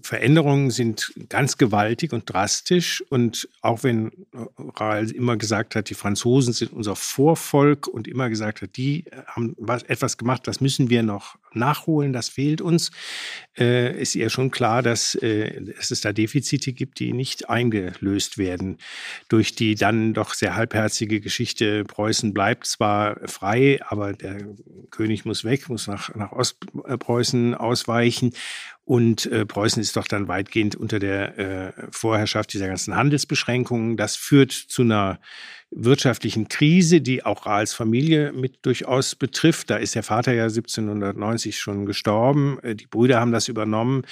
Veränderungen sind ganz gewaltig und drastisch. Und auch wenn Rahl immer gesagt hat, die Franzosen sind unser Vorvolk und immer gesagt hat, die haben was, etwas gemacht, das müssen wir noch nachholen, das fehlt uns, äh, ist ihr schon klar, dass, äh, dass es da Defizite gibt, die nicht eingelöst werden durch die dann doch sehr halbherzige Geschichte. Preußen bleibt zwar frei, aber der König muss weg, muss nach, nach Ostpreußen ausweichen. Und äh, Preußen ist doch dann weitgehend unter der äh, Vorherrschaft dieser ganzen Handelsbeschränkungen. Das führt zu einer wirtschaftlichen Krise, die auch Rahls Familie mit durchaus betrifft. Da ist der Vater ja 1790 schon gestorben. Äh, die Brüder haben das übernommen.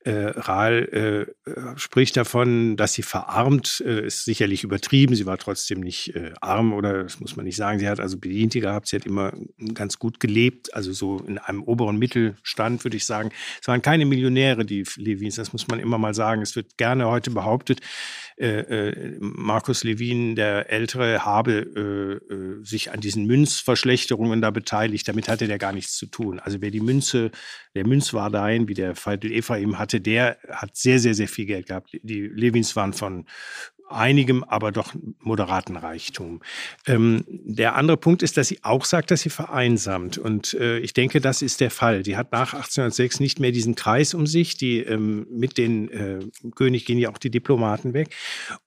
Äh, Rahl äh, spricht davon, dass sie verarmt, ist sicherlich übertrieben. Sie war trotzdem nicht arm oder das muss man nicht sagen. Sie hat also Bediente gehabt. Sie hat immer ganz gut gelebt, also so in einem oberen Mittelstand, würde ich sagen. Es waren keine Millionäre, die Levins. Das muss man immer mal sagen. Es wird gerne heute behauptet, äh, äh, Markus Levin, der Ältere, habe äh, äh, sich an diesen Münzverschlechterungen da beteiligt. Damit hatte der gar nichts zu tun. Also wer die Münze, der Münzwardein, wie der Feitel Ephraim hatte, der hat sehr, sehr, sehr viel Geld gehabt. Die Levins waren von einigem, aber doch moderaten Reichtum. Ähm, der andere Punkt ist, dass sie auch sagt, dass sie vereinsamt. Und äh, ich denke, das ist der Fall. Die hat nach 1806 nicht mehr diesen Kreis um sich. Die, ähm, mit den äh, König gehen ja auch die Diplomaten weg.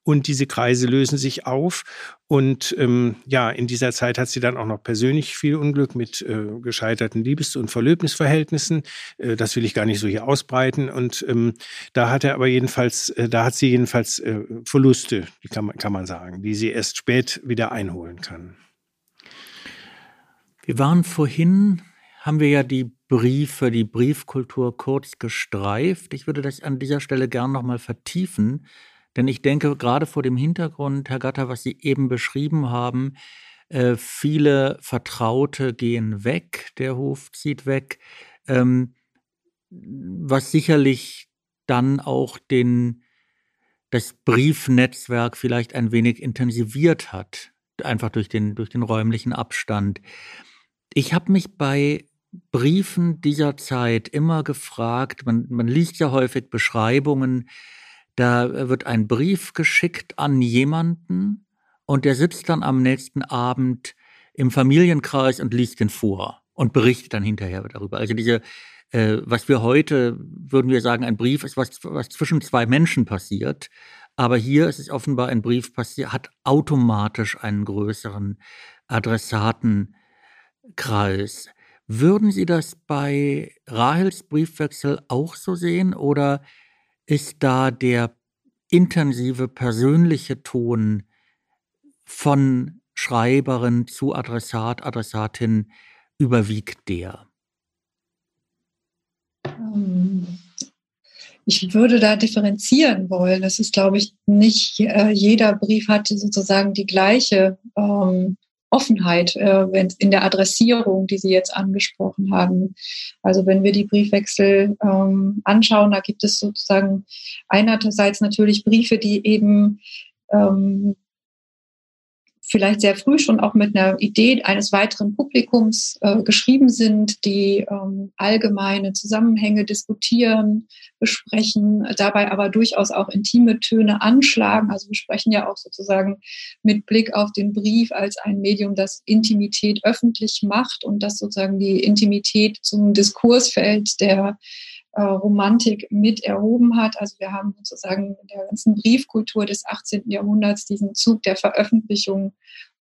Und diese Kreise lösen sich auf. Und ähm, ja, in dieser Zeit hat sie dann auch noch persönlich viel Unglück mit äh, gescheiterten Liebes- und Verlöbnisverhältnissen. Äh, das will ich gar nicht so hier ausbreiten. Und ähm, da hat er aber jedenfalls, äh, da hat sie jedenfalls äh, Verluste, die kann kann man sagen, die sie erst spät wieder einholen kann. Wir waren vorhin, haben wir ja die Briefe, die Briefkultur kurz gestreift. Ich würde das an dieser Stelle gern nochmal vertiefen. Denn ich denke, gerade vor dem Hintergrund, Herr Gatter, was Sie eben beschrieben haben, äh, viele Vertraute gehen weg, der Hof zieht weg, ähm, was sicherlich dann auch den, das Briefnetzwerk vielleicht ein wenig intensiviert hat, einfach durch den, durch den räumlichen Abstand. Ich habe mich bei Briefen dieser Zeit immer gefragt, man, man liest ja häufig Beschreibungen, da wird ein Brief geschickt an jemanden und der sitzt dann am nächsten Abend im Familienkreis und liest den vor und berichtet dann hinterher darüber. Also diese, äh, was wir heute, würden wir sagen, ein Brief ist, was, was zwischen zwei Menschen passiert. Aber hier ist es offenbar ein Brief passiert, hat automatisch einen größeren Adressatenkreis. Würden Sie das bei Rahels Briefwechsel auch so sehen oder ist da der intensive persönliche Ton von Schreiberin zu Adressat, Adressatin überwiegt der? Ähm, ich würde da differenzieren wollen. Das ist, glaube ich, nicht äh, jeder Brief hat sozusagen die gleiche ähm, Offenheit äh, in der Adressierung, die Sie jetzt angesprochen haben. Also wenn wir die Briefwechsel ähm, anschauen, da gibt es sozusagen einerseits natürlich Briefe, die eben ähm, vielleicht sehr früh schon auch mit einer Idee eines weiteren Publikums äh, geschrieben sind, die ähm, allgemeine Zusammenhänge diskutieren, besprechen, dabei aber durchaus auch intime Töne anschlagen. Also wir sprechen ja auch sozusagen mit Blick auf den Brief als ein Medium, das Intimität öffentlich macht und das sozusagen die Intimität zum Diskursfeld der äh, Romantik mit erhoben hat. Also wir haben sozusagen in der ganzen Briefkultur des 18. Jahrhunderts diesen Zug der Veröffentlichung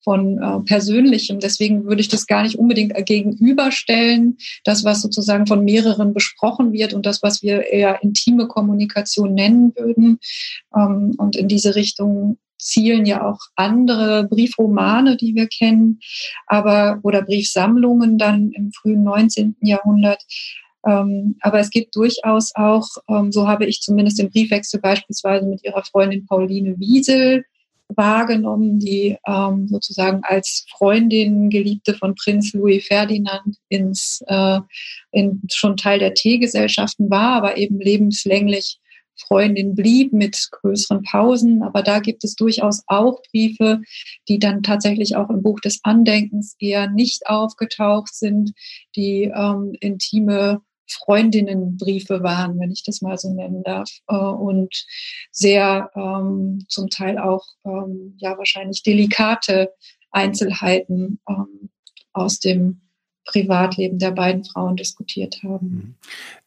von äh, Persönlichem. Deswegen würde ich das gar nicht unbedingt gegenüberstellen. Das, was sozusagen von mehreren besprochen wird und das, was wir eher intime Kommunikation nennen würden. Ähm, und in diese Richtung zielen ja auch andere Briefromane, die wir kennen, aber oder Briefsammlungen dann im frühen 19. Jahrhundert. Ähm, aber es gibt durchaus auch, ähm, so habe ich zumindest den Briefwechsel beispielsweise mit ihrer Freundin Pauline Wiesel wahrgenommen, die ähm, sozusagen als Freundin, Geliebte von Prinz Louis Ferdinand ins, äh, in, schon Teil der Teegesellschaften war, aber eben lebenslänglich Freundin blieb mit größeren Pausen. Aber da gibt es durchaus auch Briefe, die dann tatsächlich auch im Buch des Andenkens eher nicht aufgetaucht sind, die ähm, intime Freundinnenbriefe waren, wenn ich das mal so nennen darf, äh, und sehr ähm, zum Teil auch ähm, ja wahrscheinlich delikate Einzelheiten ähm, aus dem Privatleben der beiden Frauen diskutiert haben.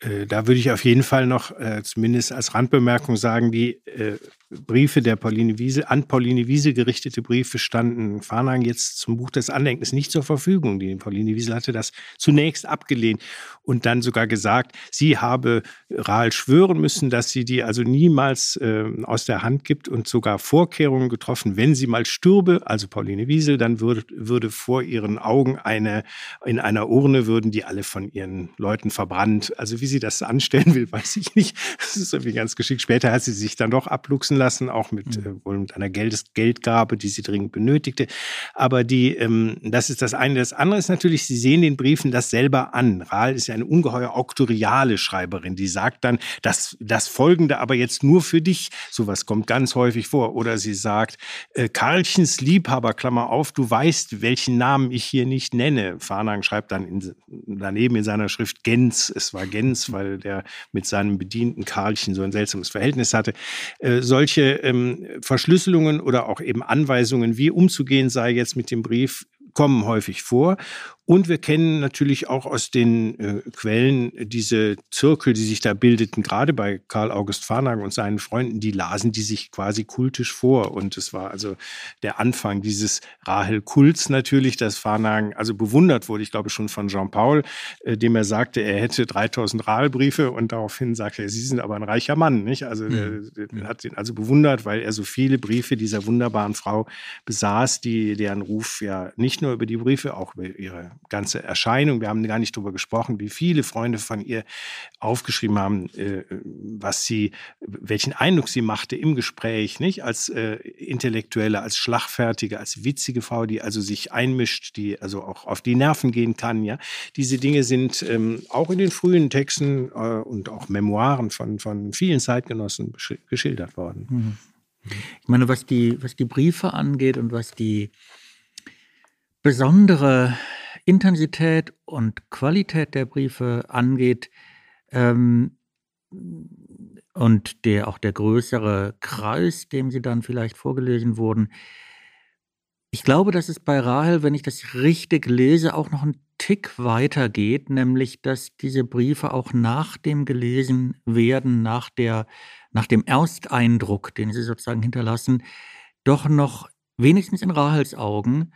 Mhm. Äh, da würde ich auf jeden Fall noch äh, zumindest als Randbemerkung sagen, die äh, Briefe der Pauline Wiese, an Pauline Wiese gerichtete Briefe standen Farnhagen jetzt zum Buch des Andenkens nicht zur Verfügung. Die Pauline Wiese hatte das zunächst abgelehnt und dann sogar gesagt, sie habe Rahl schwören müssen, dass sie die also niemals äh, aus der Hand gibt und sogar Vorkehrungen getroffen, wenn sie mal stürbe, also Pauline Wiesel, dann würde, würde vor ihren Augen eine, in einer Urne würden die alle von ihren Leuten verbrannt. Also wie sie das anstellen will, weiß ich nicht. Das ist irgendwie ganz geschickt. Später hat sie sich dann doch abluchsen lassen, auch mit, mhm. äh, wohl mit einer Geld Geldgabe, die sie dringend benötigte. Aber die, ähm, das ist das eine. Das andere ist natürlich, Sie sehen den Briefen das selber an. Rahl ist ja eine ungeheuer auktoriale Schreiberin, die sagt dann, das, das Folgende aber jetzt nur für dich. Sowas kommt ganz häufig vor. Oder sie sagt, äh, Karlchens Liebhaber, Klammer auf, du weißt, welchen Namen ich hier nicht nenne. Farnang schreibt dann in, daneben in seiner Schrift Gens. Es war Gens, weil der mit seinem Bedienten Karlchen so ein seltsames Verhältnis hatte. Äh, solche solche ähm, Verschlüsselungen oder auch eben Anweisungen, wie umzugehen sei jetzt mit dem Brief, kommen häufig vor. Und wir kennen natürlich auch aus den äh, Quellen diese Zirkel, die sich da bildeten, gerade bei Karl August Farnhagen und seinen Freunden, die lasen die sich quasi kultisch vor. Und es war also der Anfang dieses Rahel-Kults natürlich, dass Farnhagen also bewundert wurde, ich glaube schon von Jean-Paul, äh, dem er sagte, er hätte 3000 Rahel-Briefe und daraufhin sagte er, Sie sind aber ein reicher Mann, nicht? Also mhm. der, der hat ihn also bewundert, weil er so viele Briefe dieser wunderbaren Frau besaß, die deren Ruf ja nicht nur über die Briefe, auch über ihre ganze Erscheinung. Wir haben gar nicht darüber gesprochen, wie viele Freunde von ihr aufgeschrieben haben, äh, was sie, welchen Eindruck sie machte im Gespräch, nicht als äh, intellektuelle, als schlagfertige, als witzige Frau, die also sich einmischt, die also auch auf die Nerven gehen kann. Ja, diese Dinge sind ähm, auch in den frühen Texten äh, und auch Memoiren von von vielen Zeitgenossen geschildert worden. Mhm. Ich meine, was die, was die Briefe angeht und was die besondere Intensität und Qualität der Briefe angeht ähm, und der auch der größere Kreis, dem sie dann vielleicht vorgelesen wurden. Ich glaube, dass es bei Rahel, wenn ich das richtig lese, auch noch einen Tick weiter geht, nämlich dass diese Briefe auch nach dem gelesen werden, nach, der, nach dem Ersteindruck, den sie sozusagen hinterlassen, doch noch wenigstens in Rahels Augen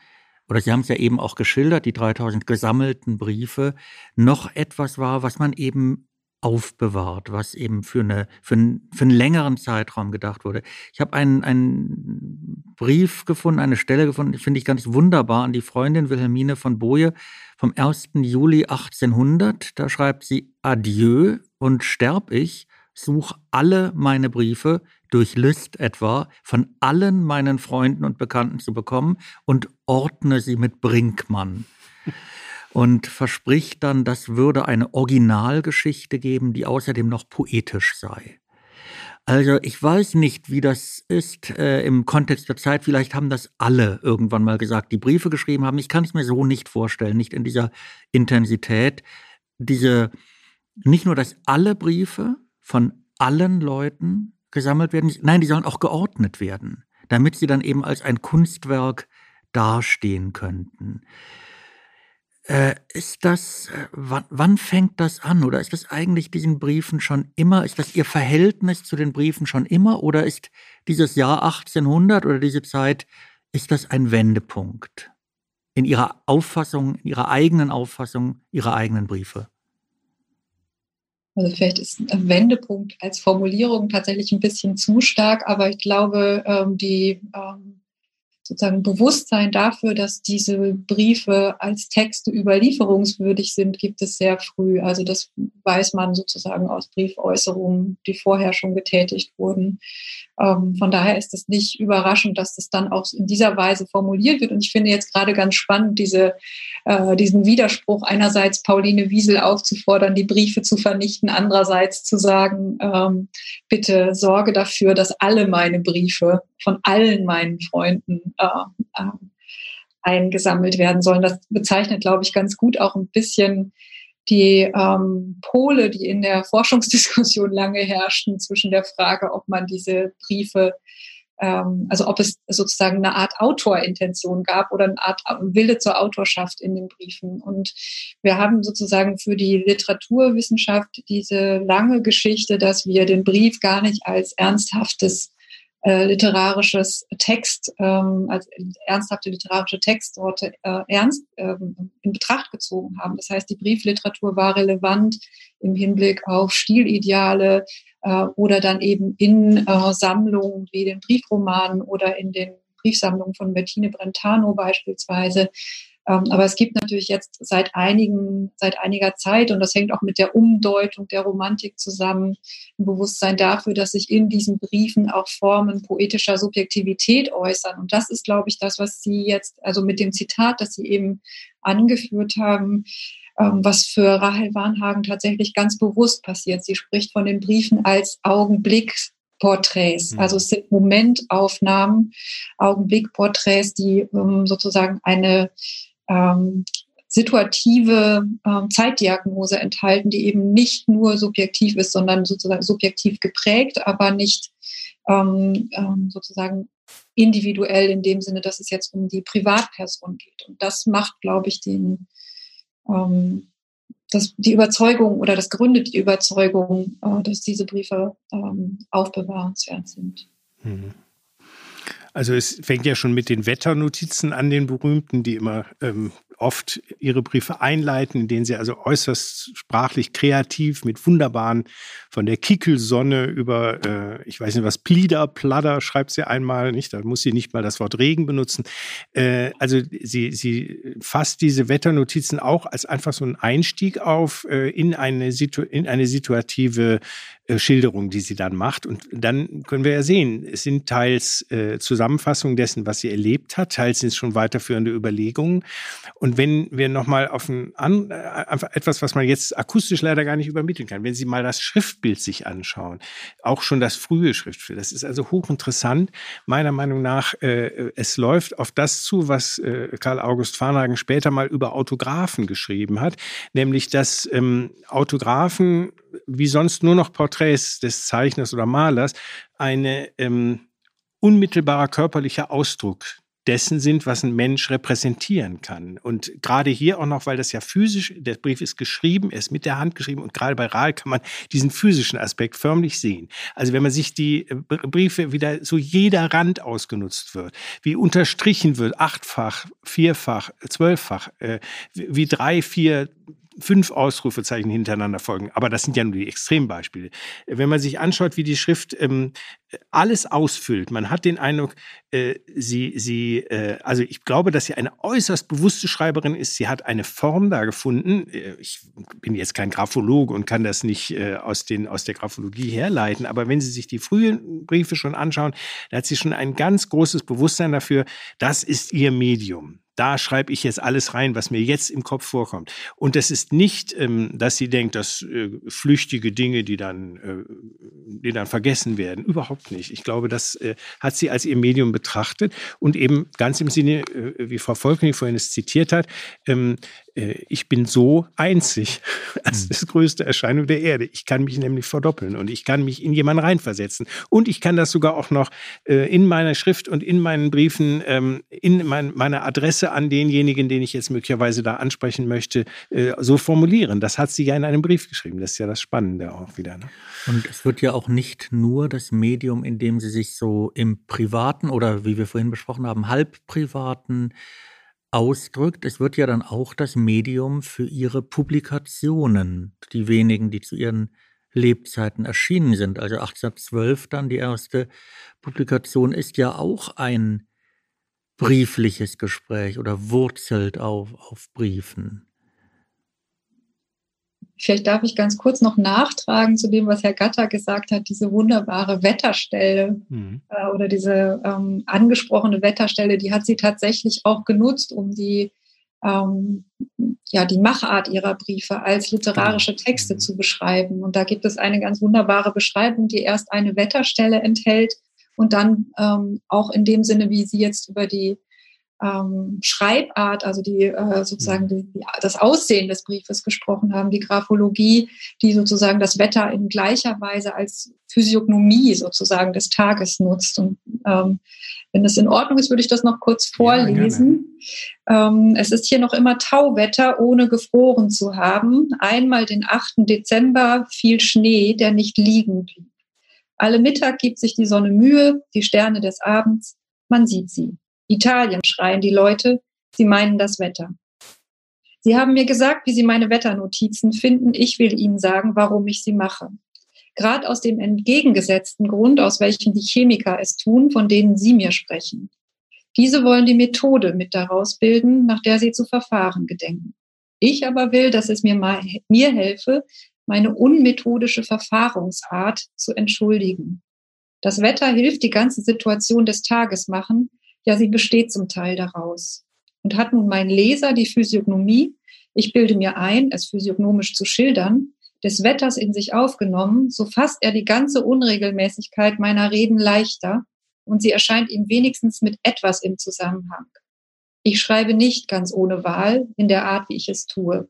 oder Sie haben es ja eben auch geschildert, die 3000 gesammelten Briefe, noch etwas war, was man eben aufbewahrt, was eben für, eine, für, einen, für einen längeren Zeitraum gedacht wurde. Ich habe einen, einen Brief gefunden, eine Stelle gefunden, finde ich ganz wunderbar, an die Freundin Wilhelmine von Boje vom 1. Juli 1800. Da schreibt sie, Adieu und sterb ich, such alle meine Briefe, durch List etwa, von allen meinen Freunden und Bekannten zu bekommen und ordne sie mit Brinkmann. Und verspricht dann, das würde eine Originalgeschichte geben, die außerdem noch poetisch sei. Also ich weiß nicht, wie das ist äh, im Kontext der Zeit. Vielleicht haben das alle irgendwann mal gesagt, die Briefe geschrieben haben. Ich kann es mir so nicht vorstellen, nicht in dieser Intensität. Diese, nicht nur, dass alle Briefe von allen Leuten gesammelt werden. Nein, die sollen auch geordnet werden, damit sie dann eben als ein Kunstwerk dastehen könnten. Äh, ist das, äh, wann, wann, fängt das an? Oder ist das eigentlich diesen Briefen schon immer, ist das Ihr Verhältnis zu den Briefen schon immer? Oder ist dieses Jahr 1800 oder diese Zeit, ist das ein Wendepunkt in Ihrer Auffassung, in Ihrer eigenen Auffassung, Ihrer eigenen Briefe? Also vielleicht ist ein Wendepunkt als Formulierung tatsächlich ein bisschen zu stark, aber ich glaube, ähm, die ähm, sozusagen Bewusstsein dafür, dass diese Briefe als Texte überlieferungswürdig sind, gibt es sehr früh. Also das weiß man sozusagen aus Briefäußerungen, die vorher schon getätigt wurden. Ähm, von daher ist es nicht überraschend, dass das dann auch in dieser Weise formuliert wird. Und ich finde jetzt gerade ganz spannend, diese, äh, diesen Widerspruch einerseits Pauline Wiesel aufzufordern, die Briefe zu vernichten, andererseits zu sagen, ähm, bitte sorge dafür, dass alle meine Briefe von allen meinen Freunden äh, äh, eingesammelt werden sollen. Das bezeichnet, glaube ich, ganz gut auch ein bisschen die ähm, Pole, die in der Forschungsdiskussion lange herrschten zwischen der Frage, ob man diese Briefe ähm, also ob es sozusagen eine Art Autorintention gab oder eine Art Wille zur Autorschaft in den Briefen. Und wir haben sozusagen für die Literaturwissenschaft diese lange Geschichte, dass wir den Brief gar nicht als ernsthaftes äh, literarisches Text, ähm, als ernsthafte literarische Textsorte äh, ernst ähm, in Betracht gezogen haben. Das heißt, die Briefliteratur war relevant im Hinblick auf Stilideale äh, oder dann eben in äh, Sammlungen wie den Briefromanen oder in den Briefsammlungen von Bettine Brentano beispielsweise aber es gibt natürlich jetzt seit einigen, seit einiger Zeit, und das hängt auch mit der Umdeutung der Romantik zusammen, ein Bewusstsein dafür, dass sich in diesen Briefen auch Formen poetischer Subjektivität äußern. Und das ist, glaube ich, das, was Sie jetzt, also mit dem Zitat, das Sie eben angeführt haben, ähm, was für Rahel Warnhagen tatsächlich ganz bewusst passiert. Sie spricht von den Briefen als Augenblick Porträts. Mhm. Also es sind Momentaufnahmen, Augenblickporträts, die ähm, sozusagen eine ähm, situative ähm, Zeitdiagnose enthalten, die eben nicht nur subjektiv ist, sondern sozusagen subjektiv geprägt, aber nicht ähm, ähm, sozusagen individuell in dem Sinne, dass es jetzt um die Privatperson geht. Und das macht, glaube ich, den, ähm, das, die Überzeugung oder das gründet die Überzeugung, äh, dass diese Briefe ähm, aufbewahrenswert sind. Mhm. Also es fängt ja schon mit den Wetternotizen an, den berühmten, die immer ähm, oft ihre Briefe einleiten, in denen sie also äußerst sprachlich kreativ mit wunderbaren, von der Kickelsonne über, äh, ich weiß nicht was, Plieder, Pladder schreibt sie einmal, nicht? Da muss sie nicht mal das Wort Regen benutzen. Äh, also sie, sie fasst diese Wetternotizen auch als einfach so einen Einstieg auf äh, in, eine Situ in eine situative äh, Schilderung, die sie dann macht. Und dann können wir ja sehen, es sind teils äh, Zusammenfassungen dessen, was sie erlebt hat, teils sind es schon weiterführende Überlegungen. Und wenn wir nochmal auf ein, an, äh, etwas, was man jetzt akustisch leider gar nicht übermitteln kann, wenn Sie mal das Schriftbild sich anschauen, auch schon das frühe Schriftbild, das ist also hochinteressant. Meiner Meinung nach, äh, es läuft auf das zu, was äh, Karl August Farnhagen später mal über Autographen geschrieben hat, nämlich dass ähm, Autographen wie sonst nur noch Porträts des Zeichners oder Malers eine ähm, unmittelbarer körperlicher Ausdruck dessen sind, was ein Mensch repräsentieren kann. Und gerade hier auch noch, weil das ja physisch, der Brief ist geschrieben, er ist mit der Hand geschrieben und gerade bei Rahl kann man diesen physischen Aspekt förmlich sehen. Also wenn man sich die äh, Briefe wieder so jeder Rand ausgenutzt wird, wie unterstrichen wird, achtfach, vierfach, zwölffach, äh, wie drei, vier, fünf Ausrufezeichen hintereinander folgen. Aber das sind ja nur die Extrembeispiele. Wenn man sich anschaut, wie die Schrift ähm, alles ausfüllt, man hat den Eindruck, äh, sie, sie, äh, also ich glaube, dass sie eine äußerst bewusste Schreiberin ist. Sie hat eine Form da gefunden. Äh, ich bin jetzt kein Graphologe und kann das nicht äh, aus, den, aus der Graphologie herleiten. Aber wenn Sie sich die frühen Briefe schon anschauen, da hat sie schon ein ganz großes Bewusstsein dafür, das ist ihr Medium da schreibe ich jetzt alles rein, was mir jetzt im Kopf vorkommt. Und das ist nicht, ähm, dass sie denkt, dass äh, flüchtige Dinge, die dann, äh, die dann vergessen werden. Überhaupt nicht. Ich glaube, das äh, hat sie als ihr Medium betrachtet und eben ganz im Sinne, wie Frau Volkning vorhin es zitiert hat, ähm, äh, ich bin so einzig als hm. das größte Erscheinung der Erde. Ich kann mich nämlich verdoppeln und ich kann mich in jemanden reinversetzen. Und ich kann das sogar auch noch äh, in meiner Schrift und in meinen Briefen, ähm, in mein, meiner Adresse an denjenigen, den ich jetzt möglicherweise da ansprechen möchte, äh, so formulieren. Das hat sie ja in einem Brief geschrieben. Das ist ja das Spannende auch wieder. Ne? Und es wird ja auch nicht nur das Medium, in dem sie sich so im privaten oder wie wir vorhin besprochen haben, halb privaten ausdrückt. Es wird ja dann auch das Medium für ihre Publikationen, die wenigen, die zu ihren Lebzeiten erschienen sind. Also 1812 dann die erste Publikation ist ja auch ein briefliches Gespräch oder wurzelt auf, auf Briefen. Vielleicht darf ich ganz kurz noch nachtragen zu dem, was Herr Gatter gesagt hat, diese wunderbare Wetterstelle mhm. äh, oder diese ähm, angesprochene Wetterstelle, die hat sie tatsächlich auch genutzt, um die, ähm, ja, die Machart ihrer Briefe als literarische. Texte mhm. zu beschreiben. Und da gibt es eine ganz wunderbare Beschreibung, die erst eine Wetterstelle enthält und dann ähm, auch in dem Sinne, wie sie jetzt über die ähm, Schreibart, also die äh, sozusagen die, die, das Aussehen des Briefes gesprochen haben, die Graphologie, die sozusagen das Wetter in gleicher Weise als Physiognomie sozusagen des Tages nutzt. Und ähm, wenn es in Ordnung ist, würde ich das noch kurz vorlesen. Ja, ähm, es ist hier noch immer Tauwetter, ohne gefroren zu haben. Einmal den 8. Dezember fiel Schnee, der nicht liegen blieb. Alle Mittag gibt sich die Sonne Mühe, die Sterne des Abends, man sieht sie. Italien schreien die Leute, sie meinen das Wetter. Sie haben mir gesagt, wie Sie meine Wetternotizen finden. Ich will Ihnen sagen, warum ich sie mache. Gerade aus dem entgegengesetzten Grund, aus welchem die Chemiker es tun, von denen Sie mir sprechen. Diese wollen die Methode mit daraus bilden, nach der sie zu verfahren gedenken. Ich aber will, dass es mir, mal, mir helfe, meine unmethodische Verfahrungsart zu entschuldigen. Das Wetter hilft die ganze Situation des Tages machen, ja, sie besteht zum Teil daraus. Und hat nun mein Leser die Physiognomie, ich bilde mir ein, es physiognomisch zu schildern, des Wetters in sich aufgenommen, so fasst er die ganze Unregelmäßigkeit meiner Reden leichter und sie erscheint ihm wenigstens mit etwas im Zusammenhang. Ich schreibe nicht ganz ohne Wahl in der Art, wie ich es tue.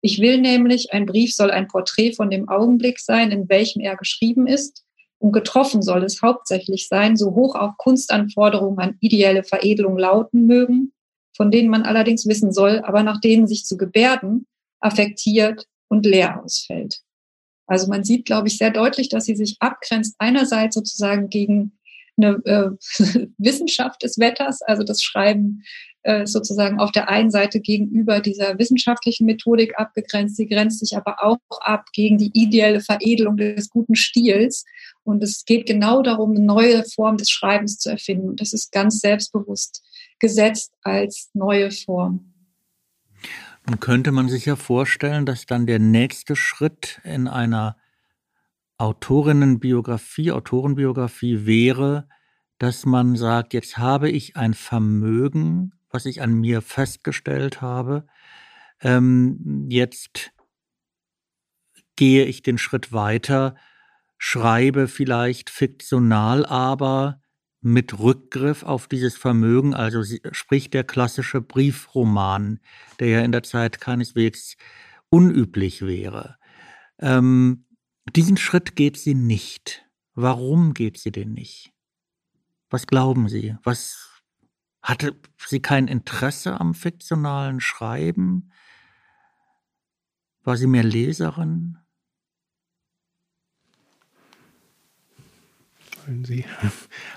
Ich will nämlich, ein Brief soll ein Porträt von dem Augenblick sein, in welchem er geschrieben ist, und getroffen soll es hauptsächlich sein, so hoch auch Kunstanforderungen an ideelle Veredelung lauten mögen, von denen man allerdings wissen soll, aber nach denen sich zu gebärden, affektiert und leer ausfällt. Also man sieht, glaube ich, sehr deutlich, dass sie sich abgrenzt einerseits sozusagen gegen eine äh, Wissenschaft des Wetters, also das Schreiben äh, sozusagen auf der einen Seite gegenüber dieser wissenschaftlichen Methodik abgegrenzt. Sie grenzt sich aber auch ab gegen die ideelle Veredelung des guten Stils. Und es geht genau darum, eine neue Form des Schreibens zu erfinden. Und das ist ganz selbstbewusst gesetzt als neue Form. Nun könnte man sich ja vorstellen, dass dann der nächste Schritt in einer Autorinnenbiografie, Autorenbiografie wäre, dass man sagt, jetzt habe ich ein Vermögen, was ich an mir festgestellt habe. Ähm, jetzt gehe ich den Schritt weiter, schreibe vielleicht fiktional, aber mit Rückgriff auf dieses Vermögen, also sprich der klassische Briefroman, der ja in der Zeit keineswegs unüblich wäre. Ähm, diesen Schritt geht sie nicht. Warum geht sie denn nicht? Was glauben Sie? Was hatte sie kein Interesse am fiktionalen Schreiben? War sie mehr Leserin? Sie.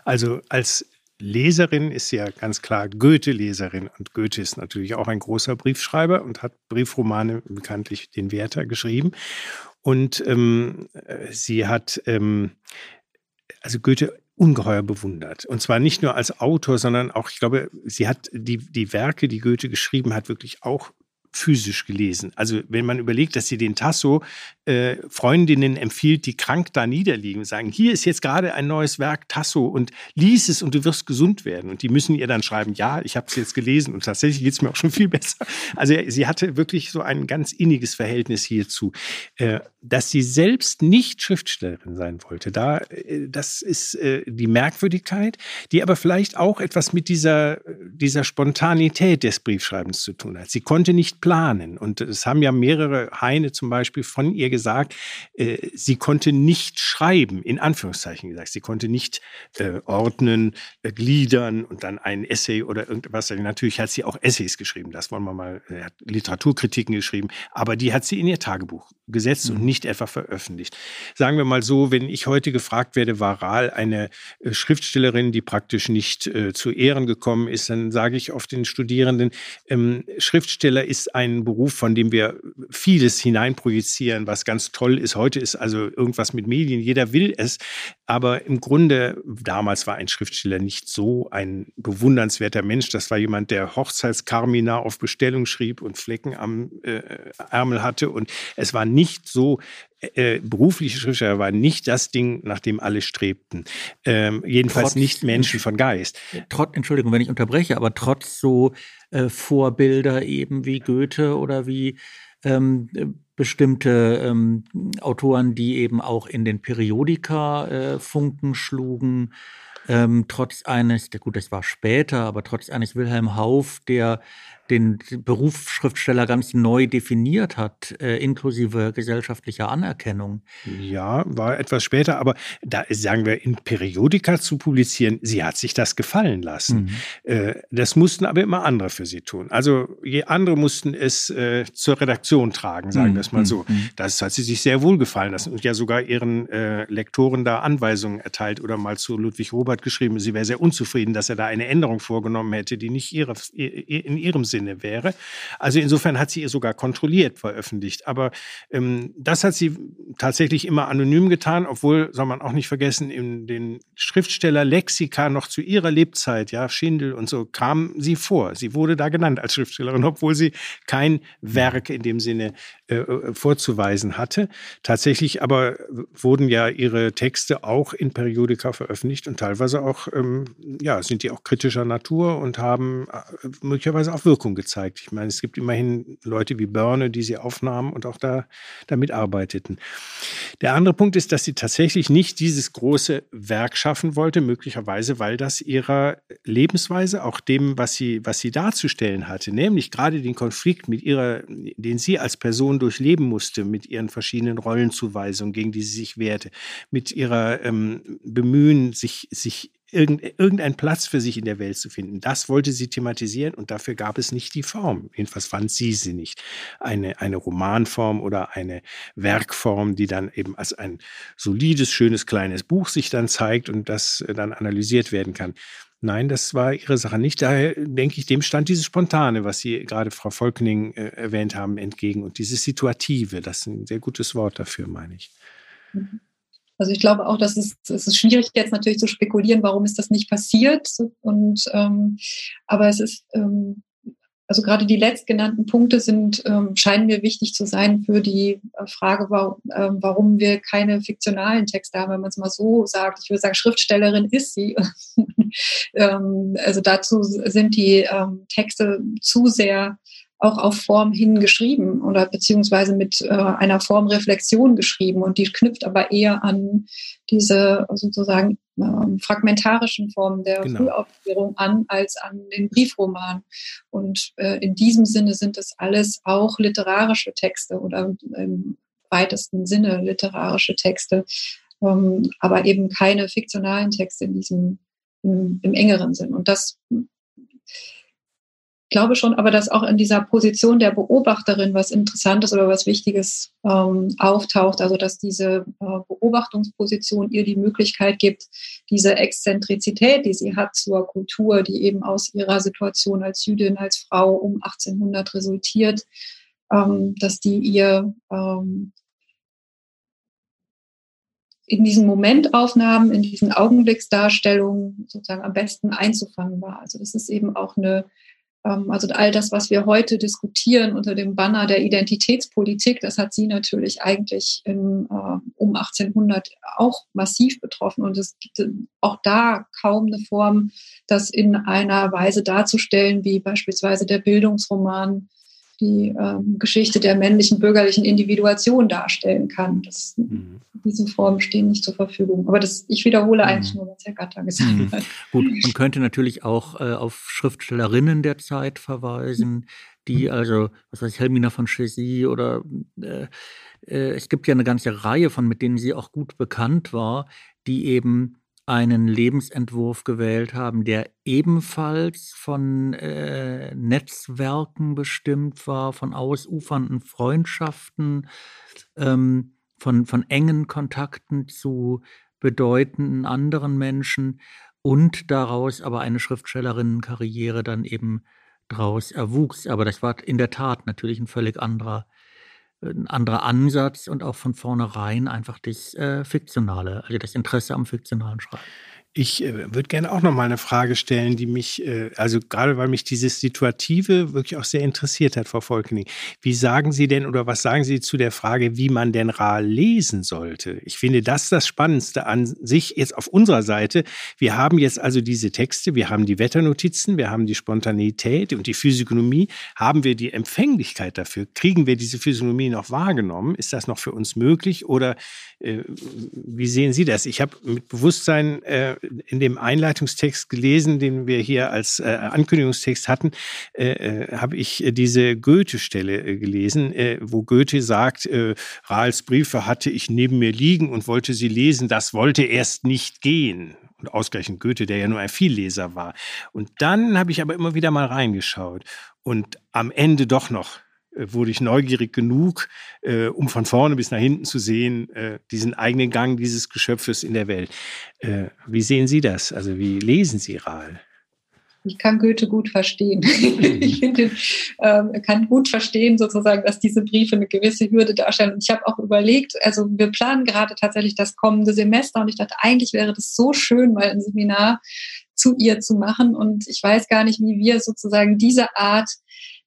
Also als Leserin ist sie ja ganz klar Goethe-Leserin und Goethe ist natürlich auch ein großer Briefschreiber und hat Briefromane bekanntlich den Werther geschrieben. Und ähm, sie hat ähm, also Goethe ungeheuer bewundert. Und zwar nicht nur als Autor, sondern auch, ich glaube, sie hat die, die Werke, die Goethe geschrieben hat, wirklich auch physisch gelesen. Also wenn man überlegt, dass sie den Tasso äh, Freundinnen empfiehlt, die krank da niederliegen und sagen, hier ist jetzt gerade ein neues Werk Tasso und lies es und du wirst gesund werden. Und die müssen ihr dann schreiben, ja, ich habe es jetzt gelesen und tatsächlich geht es mir auch schon viel besser. Also sie hatte wirklich so ein ganz inniges Verhältnis hierzu. Äh, dass sie selbst nicht Schriftstellerin sein wollte, da, äh, das ist äh, die Merkwürdigkeit, die aber vielleicht auch etwas mit dieser, dieser Spontanität des Briefschreibens zu tun hat. Sie konnte nicht planen. Und es haben ja mehrere Heine zum Beispiel von ihr gesagt, äh, sie konnte nicht schreiben, in Anführungszeichen gesagt. Sie konnte nicht ordnen, gliedern und dann ein Essay oder irgendwas. Natürlich hat sie auch Essays geschrieben, das wollen wir mal, hat Literaturkritiken geschrieben, aber die hat sie in ihr Tagebuch gesetzt mhm. und nicht etwa veröffentlicht. Sagen wir mal so, wenn ich heute gefragt werde, war Rahl eine äh, Schriftstellerin, die praktisch nicht äh, zu Ehren gekommen ist, dann sage ich oft den Studierenden, ähm, Schriftsteller ist ein Beruf, von dem wir vieles hineinprojizieren, was ganz toll ist. Heute ist also irgendwas mit Medien, jeder will es. Aber im Grunde, damals war ein Schriftsteller nicht so ein bewundernswerter Mensch. Das war jemand, der Hochzeitskarmina auf Bestellung schrieb und Flecken am äh, Ärmel hatte. Und es war nicht so, äh, berufliche Schriftsteller war nicht das Ding, nach dem alle strebten. Ähm, jedenfalls trotz, nicht Menschen von Geist. Trotz, Entschuldigung, wenn ich unterbreche, aber trotz so äh, Vorbilder eben wie Goethe oder wie ähm, bestimmte ähm, Autoren, die eben auch in den Periodika äh, Funken schlugen, ähm, trotz eines, gut, das war später, aber trotz eines Wilhelm Hauff, der den Beruf Schriftsteller ganz neu definiert hat, äh, inklusive gesellschaftlicher Anerkennung. Ja, war etwas später, aber da sagen wir, in Periodika zu publizieren, sie hat sich das gefallen lassen. Mhm. Äh, das mussten aber immer andere für sie tun. Also je andere mussten es äh, zur Redaktion tragen, sagen mhm. wir es mal so. Mhm. Das hat sie sich sehr wohl gefallen lassen und ja sogar ihren äh, Lektoren da Anweisungen erteilt oder mal zu Ludwig Robert geschrieben, sie wäre sehr unzufrieden, dass er da eine Änderung vorgenommen hätte, die nicht ihre, in ihrem Sinne Sinne wäre. Also insofern hat sie ihr sogar kontrolliert veröffentlicht. Aber ähm, das hat sie tatsächlich immer anonym getan, obwohl, soll man auch nicht vergessen, in den Schriftstellerlexika noch zu ihrer Lebzeit, ja, Schindel und so, kam sie vor. Sie wurde da genannt als Schriftstellerin, obwohl sie kein Werk in dem Sinne äh, vorzuweisen hatte. Tatsächlich aber wurden ja ihre Texte auch in Periodika veröffentlicht und teilweise auch, ähm, ja, sind die auch kritischer Natur und haben äh, möglicherweise auch Wirkung Wirkung gezeigt. Ich meine, es gibt immerhin Leute wie Börne, die sie aufnahmen und auch da damit arbeiteten. Der andere Punkt ist, dass sie tatsächlich nicht dieses große Werk schaffen wollte, möglicherweise, weil das ihrer Lebensweise, auch dem, was sie, was sie darzustellen hatte, nämlich gerade den Konflikt mit ihrer, den sie als Person durchleben musste, mit ihren verschiedenen Rollenzuweisungen, gegen die sie sich wehrte, mit ihrer ähm, Bemühen, sich, sich irgendeinen Platz für sich in der Welt zu finden. Das wollte sie thematisieren und dafür gab es nicht die Form. Jedenfalls fand sie sie nicht. Eine, eine Romanform oder eine Werkform, die dann eben als ein solides, schönes, kleines Buch sich dann zeigt und das dann analysiert werden kann. Nein, das war ihre Sache nicht. Daher denke ich, dem stand dieses Spontane, was Sie gerade Frau Volkening äh, erwähnt haben, entgegen und dieses Situative. Das ist ein sehr gutes Wort dafür, meine ich. Mhm. Also ich glaube auch, dass es, es ist schwierig jetzt natürlich zu spekulieren, warum ist das nicht passiert. Und ähm, aber es ist ähm, also gerade die letztgenannten Punkte sind ähm, scheinen mir wichtig zu sein für die äh, Frage, warum, ähm, warum wir keine fiktionalen Texte haben, wenn man es mal so sagt. Ich würde sagen, Schriftstellerin ist sie. ähm, also dazu sind die ähm, Texte zu sehr auch auf Form hin geschrieben oder beziehungsweise mit äh, einer Formreflexion geschrieben und die knüpft aber eher an diese sozusagen ähm, fragmentarischen Formen der genau. Frühaufklärung an als an den Briefroman. Und äh, in diesem Sinne sind es alles auch literarische Texte oder im weitesten Sinne literarische Texte, ähm, aber eben keine fiktionalen Texte in diesem im, im engeren Sinn. Und das glaube schon aber, dass auch in dieser Position der Beobachterin was Interessantes oder was Wichtiges ähm, auftaucht. Also dass diese äh, Beobachtungsposition ihr die Möglichkeit gibt, diese Exzentrizität, die sie hat zur Kultur, die eben aus ihrer Situation als Jüdin, als Frau um 1800 resultiert, ähm, dass die ihr ähm, in diesen Momentaufnahmen, in diesen Augenblicksdarstellungen sozusagen am besten einzufangen war. Also das ist eben auch eine also all das, was wir heute diskutieren unter dem Banner der Identitätspolitik, das hat sie natürlich eigentlich im, äh, um 1800 auch massiv betroffen. Und es gibt auch da kaum eine Form, das in einer Weise darzustellen, wie beispielsweise der Bildungsroman die ähm, Geschichte der männlichen bürgerlichen Individuation darstellen kann. Das, mhm. Diese Formen stehen nicht zur Verfügung. Aber das, ich wiederhole mhm. eigentlich nur, was Herr Gatter gesagt mhm. hat. Gut, man könnte natürlich auch äh, auf Schriftstellerinnen der Zeit verweisen, die also, was weiß ich, Helmina von Chessy oder äh, äh, es gibt ja eine ganze Reihe von, mit denen sie auch gut bekannt war, die eben einen Lebensentwurf gewählt haben, der ebenfalls von äh, Netzwerken bestimmt war, von ausufernden Freundschaften, ähm, von, von engen Kontakten zu bedeutenden anderen Menschen und daraus aber eine Schriftstellerinnenkarriere dann eben draus erwuchs. Aber das war in der Tat natürlich ein völlig anderer ein anderer Ansatz und auch von vornherein einfach das äh, Fiktionale, also das Interesse am fiktionalen Schreiben. Ich äh, würde gerne auch noch mal eine Frage stellen, die mich, äh, also gerade weil mich dieses Situative wirklich auch sehr interessiert hat, Frau Volkening. Wie sagen Sie denn oder was sagen Sie zu der Frage, wie man denn Ra lesen sollte? Ich finde das das Spannendste an sich jetzt auf unserer Seite. Wir haben jetzt also diese Texte, wir haben die Wetternotizen, wir haben die Spontaneität und die Physiognomie. Haben wir die Empfänglichkeit dafür? Kriegen wir diese Physiognomie noch wahrgenommen? Ist das noch für uns möglich oder äh, wie sehen Sie das? Ich habe mit Bewusstsein äh, in dem Einleitungstext gelesen, den wir hier als äh, Ankündigungstext hatten, äh, äh habe ich diese Goethe-Stelle gelesen, wo Goethe sagt, Rahls Briefe hatte ich neben mir liegen und wollte sie lesen, das wollte erst nicht gehen. Und ausgerechnet Goethe, der ja nur ein Vielleser war. Und dann habe ich aber immer wieder mal reingeschaut und am Ende doch noch wurde ich neugierig genug, äh, um von vorne bis nach hinten zu sehen, äh, diesen eigenen Gang dieses Geschöpfes in der Welt. Äh, wie sehen Sie das? Also wie lesen Sie Rahl? Ich kann Goethe gut verstehen. ich finde, ähm, kann gut verstehen, sozusagen, dass diese Briefe eine gewisse Hürde darstellen. Und ich habe auch überlegt, also wir planen gerade tatsächlich das kommende Semester und ich dachte, eigentlich wäre das so schön, mal ein Seminar zu ihr zu machen. Und ich weiß gar nicht, wie wir sozusagen diese Art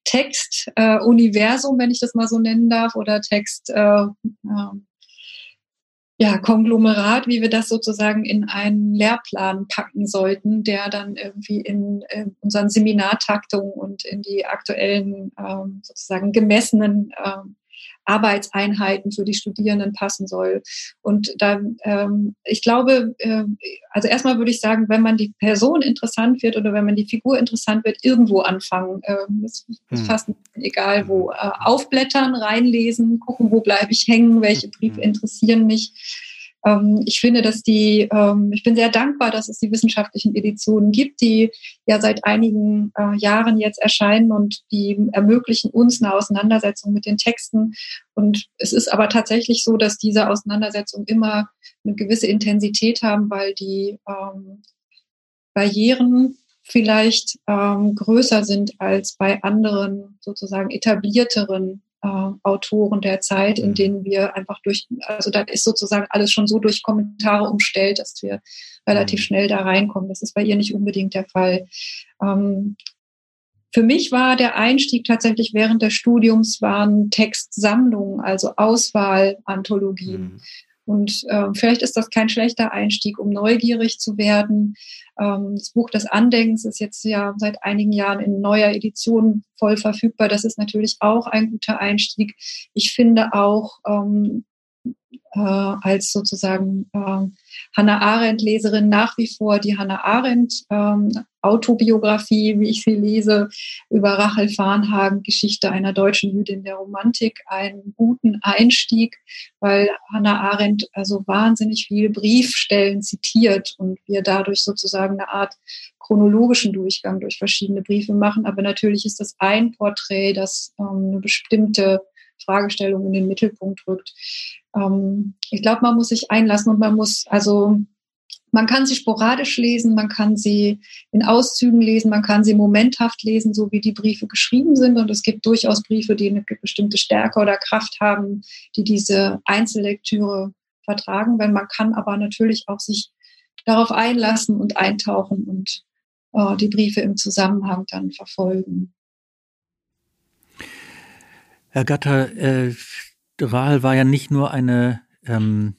Textuniversum, äh, wenn ich das mal so nennen darf, oder Text, äh, äh, ja, Konglomerat, wie wir das sozusagen in einen Lehrplan packen sollten, der dann irgendwie in, in unseren Seminartaktungen und in die aktuellen ähm, sozusagen gemessenen ähm, Arbeitseinheiten für die Studierenden passen soll. Und dann, ähm, ich glaube, äh, also erstmal würde ich sagen, wenn man die Person interessant wird oder wenn man die Figur interessant wird, irgendwo anfangen. Ähm, ist, ist hm. fast egal wo. Äh, aufblättern, reinlesen, gucken, wo bleibe ich hängen, welche Briefe hm. interessieren mich ich finde, dass die, ähm, ich bin sehr dankbar, dass es die wissenschaftlichen Editionen gibt, die ja seit einigen äh, Jahren jetzt erscheinen und die ermöglichen uns eine Auseinandersetzung mit den Texten. Und es ist aber tatsächlich so, dass diese Auseinandersetzungen immer eine gewisse Intensität haben, weil die ähm, Barrieren vielleicht ähm, größer sind als bei anderen sozusagen etablierteren äh, Autoren der Zeit, in denen wir einfach durch, also da ist sozusagen alles schon so durch Kommentare umstellt, dass wir relativ mhm. schnell da reinkommen. Das ist bei ihr nicht unbedingt der Fall. Ähm, für mich war der Einstieg tatsächlich während des Studiums waren Textsammlungen, also Auswahlannthologien. Mhm. Und äh, vielleicht ist das kein schlechter Einstieg, um neugierig zu werden. Ähm, das Buch des Andenkens ist jetzt ja seit einigen Jahren in neuer Edition voll verfügbar. Das ist natürlich auch ein guter Einstieg. Ich finde auch ähm, äh, als sozusagen äh, Hannah Arendt-Leserin nach wie vor die Hannah Arendt ähm, Autobiografie, wie ich sie lese, über Rachel Farnhagen, Geschichte einer deutschen Jüdin der Romantik, einen guten Einstieg, weil Hannah Arendt also wahnsinnig viel Briefstellen zitiert und wir dadurch sozusagen eine Art chronologischen Durchgang durch verschiedene Briefe machen. Aber natürlich ist das ein Porträt, das ähm, eine bestimmte Fragestellung in den Mittelpunkt rückt. Ähm, ich glaube, man muss sich einlassen und man muss also man kann sie sporadisch lesen, man kann sie in Auszügen lesen, man kann sie momenthaft lesen, so wie die Briefe geschrieben sind. Und es gibt durchaus Briefe, die eine bestimmte Stärke oder Kraft haben, die diese Einzellektüre vertragen. Wenn man kann aber natürlich auch sich darauf einlassen und eintauchen und äh, die Briefe im Zusammenhang dann verfolgen. Herr Gatter, äh, Rahl war ja nicht nur eine ähm,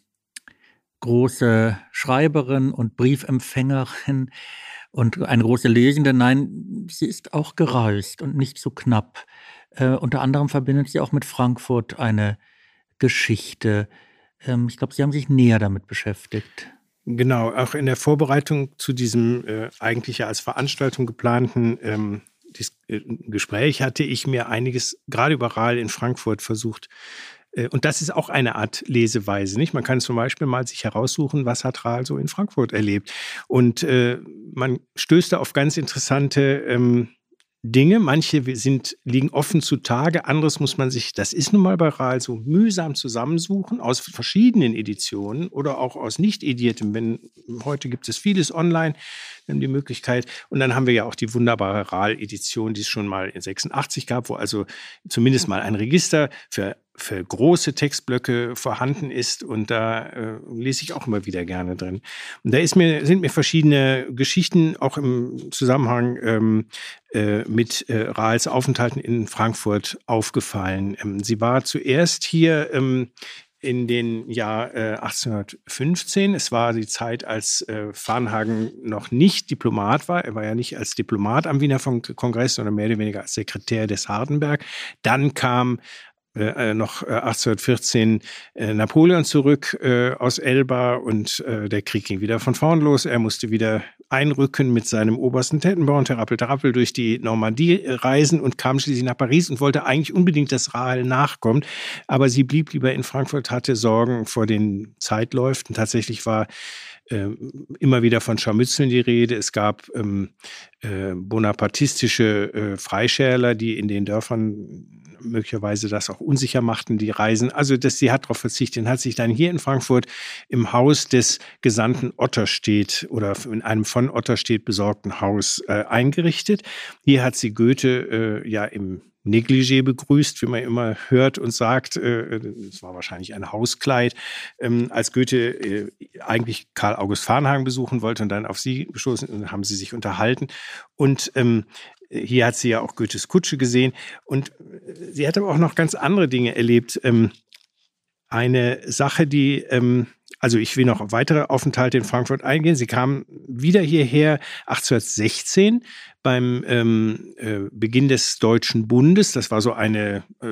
große Schreiberin und Briefempfängerin und eine große Lesende. Nein, sie ist auch gereist und nicht so knapp. Äh, unter anderem verbindet sie auch mit Frankfurt eine Geschichte. Ähm, ich glaube, Sie haben sich näher damit beschäftigt. Genau, auch in der Vorbereitung zu diesem äh, eigentlich ja als Veranstaltung geplanten ähm, äh, Gespräch hatte ich mir einiges gerade überall in Frankfurt versucht äh, und das ist auch eine Art Leseweise, nicht? Man kann zum Beispiel mal sich heraussuchen, was hat Rahl so in Frankfurt erlebt. Und äh, man stößt da auf ganz interessante ähm, Dinge. Manche sind, liegen offen zutage, anderes muss man sich, das ist nun mal bei Rahl so mühsam zusammensuchen aus verschiedenen Editionen oder auch aus nicht ediertem. Wenn heute gibt es vieles online, wir haben die Möglichkeit. Und dann haben wir ja auch die wunderbare RAL-Edition, die es schon mal in 86 gab, wo also zumindest mal ein Register für für große Textblöcke vorhanden ist und da äh, lese ich auch immer wieder gerne drin. Und da ist mir, sind mir verschiedene Geschichten auch im Zusammenhang ähm, äh, mit äh, Rahls Aufenthalten in Frankfurt aufgefallen. Ähm, sie war zuerst hier ähm, in den Jahr äh, 1815. Es war die Zeit, als äh, Farnhagen noch nicht Diplomat war. Er war ja nicht als Diplomat am Wiener Kongress, sondern mehr oder weniger als Sekretär des Hardenberg. Dann kam äh, äh noch 1814 äh, äh, Napoleon zurück äh, aus Elba und äh, der Krieg ging wieder von vorn los. Er musste wieder einrücken mit seinem obersten Tettenbauern, Terappel Terappel, durch die Normandie reisen und kam schließlich nach Paris und wollte eigentlich unbedingt, dass Rahel nachkommt. Aber sie blieb lieber in Frankfurt, hatte Sorgen vor den Zeitläufen. Tatsächlich war ähm, immer wieder von Scharmützeln die Rede. Es gab ähm, äh, bonapartistische Freischärler, die in den Dörfern möglicherweise das auch unsicher machten, die Reisen. Also dass sie hat darauf verzichtet und hat sich dann hier in Frankfurt im Haus des Gesandten Otterstedt oder in einem von Otterstedt besorgten Haus äh, eingerichtet. Hier hat sie Goethe äh, ja im Negligé begrüßt, wie man immer hört und sagt. Äh, es war wahrscheinlich ein Hauskleid, ähm, als Goethe äh, eigentlich Karl August Farnhagen besuchen wollte und dann auf sie gestoßen haben sie sich unterhalten. Und ähm, hier hat sie ja auch Goethes Kutsche gesehen und äh, sie hat aber auch noch ganz andere Dinge erlebt. Ähm, eine Sache, die ähm, also ich will noch auf weitere Aufenthalte in Frankfurt eingehen. Sie kam wieder hierher 1816 beim ähm, äh, Beginn des Deutschen Bundes. Das war so eine, äh,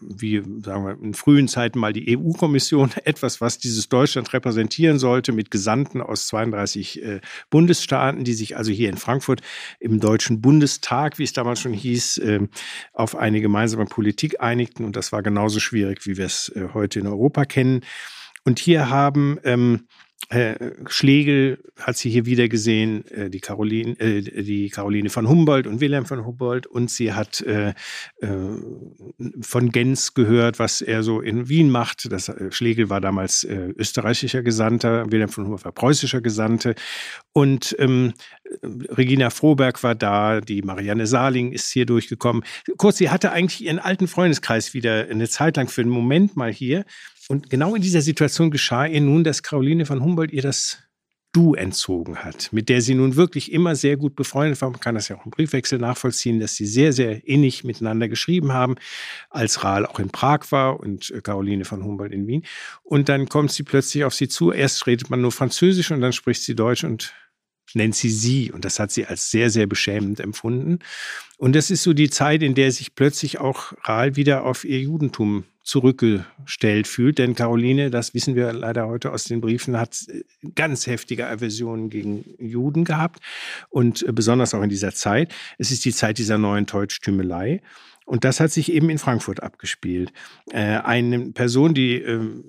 wie sagen wir, in frühen Zeiten mal die EU-Kommission, etwas, was dieses Deutschland repräsentieren sollte, mit Gesandten aus 32 äh, Bundesstaaten, die sich also hier in Frankfurt im Deutschen Bundestag, wie es damals schon hieß, äh, auf eine gemeinsame Politik einigten. Und das war genauso schwierig, wie wir es äh, heute in Europa kennen. Und hier haben ähm, äh, Schlegel hat sie hier wieder gesehen, äh, die, Caroline, äh, die Caroline von Humboldt und Wilhelm von Humboldt und sie hat äh, äh, von Gens gehört, was er so in Wien macht. Das, äh, Schlegel war damals österreichischer Gesandter, Wilhelm von Humboldt war preußischer Gesandte und ähm, Regina Froberg war da, die Marianne Saling ist hier durchgekommen. Kurz, sie hatte eigentlich ihren alten Freundeskreis wieder eine Zeit lang für einen Moment mal hier und genau in dieser Situation geschah ihr nun, dass Caroline von Humboldt ihr das Du entzogen hat, mit der sie nun wirklich immer sehr gut befreundet war. Man kann das ja auch im Briefwechsel nachvollziehen, dass sie sehr, sehr innig miteinander geschrieben haben, als Rahl auch in Prag war und äh, Caroline von Humboldt in Wien. Und dann kommt sie plötzlich auf sie zu. Erst redet man nur Französisch und dann spricht sie Deutsch und nennt sie sie. Und das hat sie als sehr, sehr beschämend empfunden. Und das ist so die Zeit, in der sich plötzlich auch Rahl wieder auf ihr Judentum zurückgestellt fühlt. Denn Caroline, das wissen wir leider heute aus den Briefen, hat äh, ganz heftige Aversionen gegen Juden gehabt und äh, besonders auch in dieser Zeit. Es ist die Zeit dieser neuen Deutschtümelei. Und das hat sich eben in Frankfurt abgespielt. Äh, eine Person, die ähm,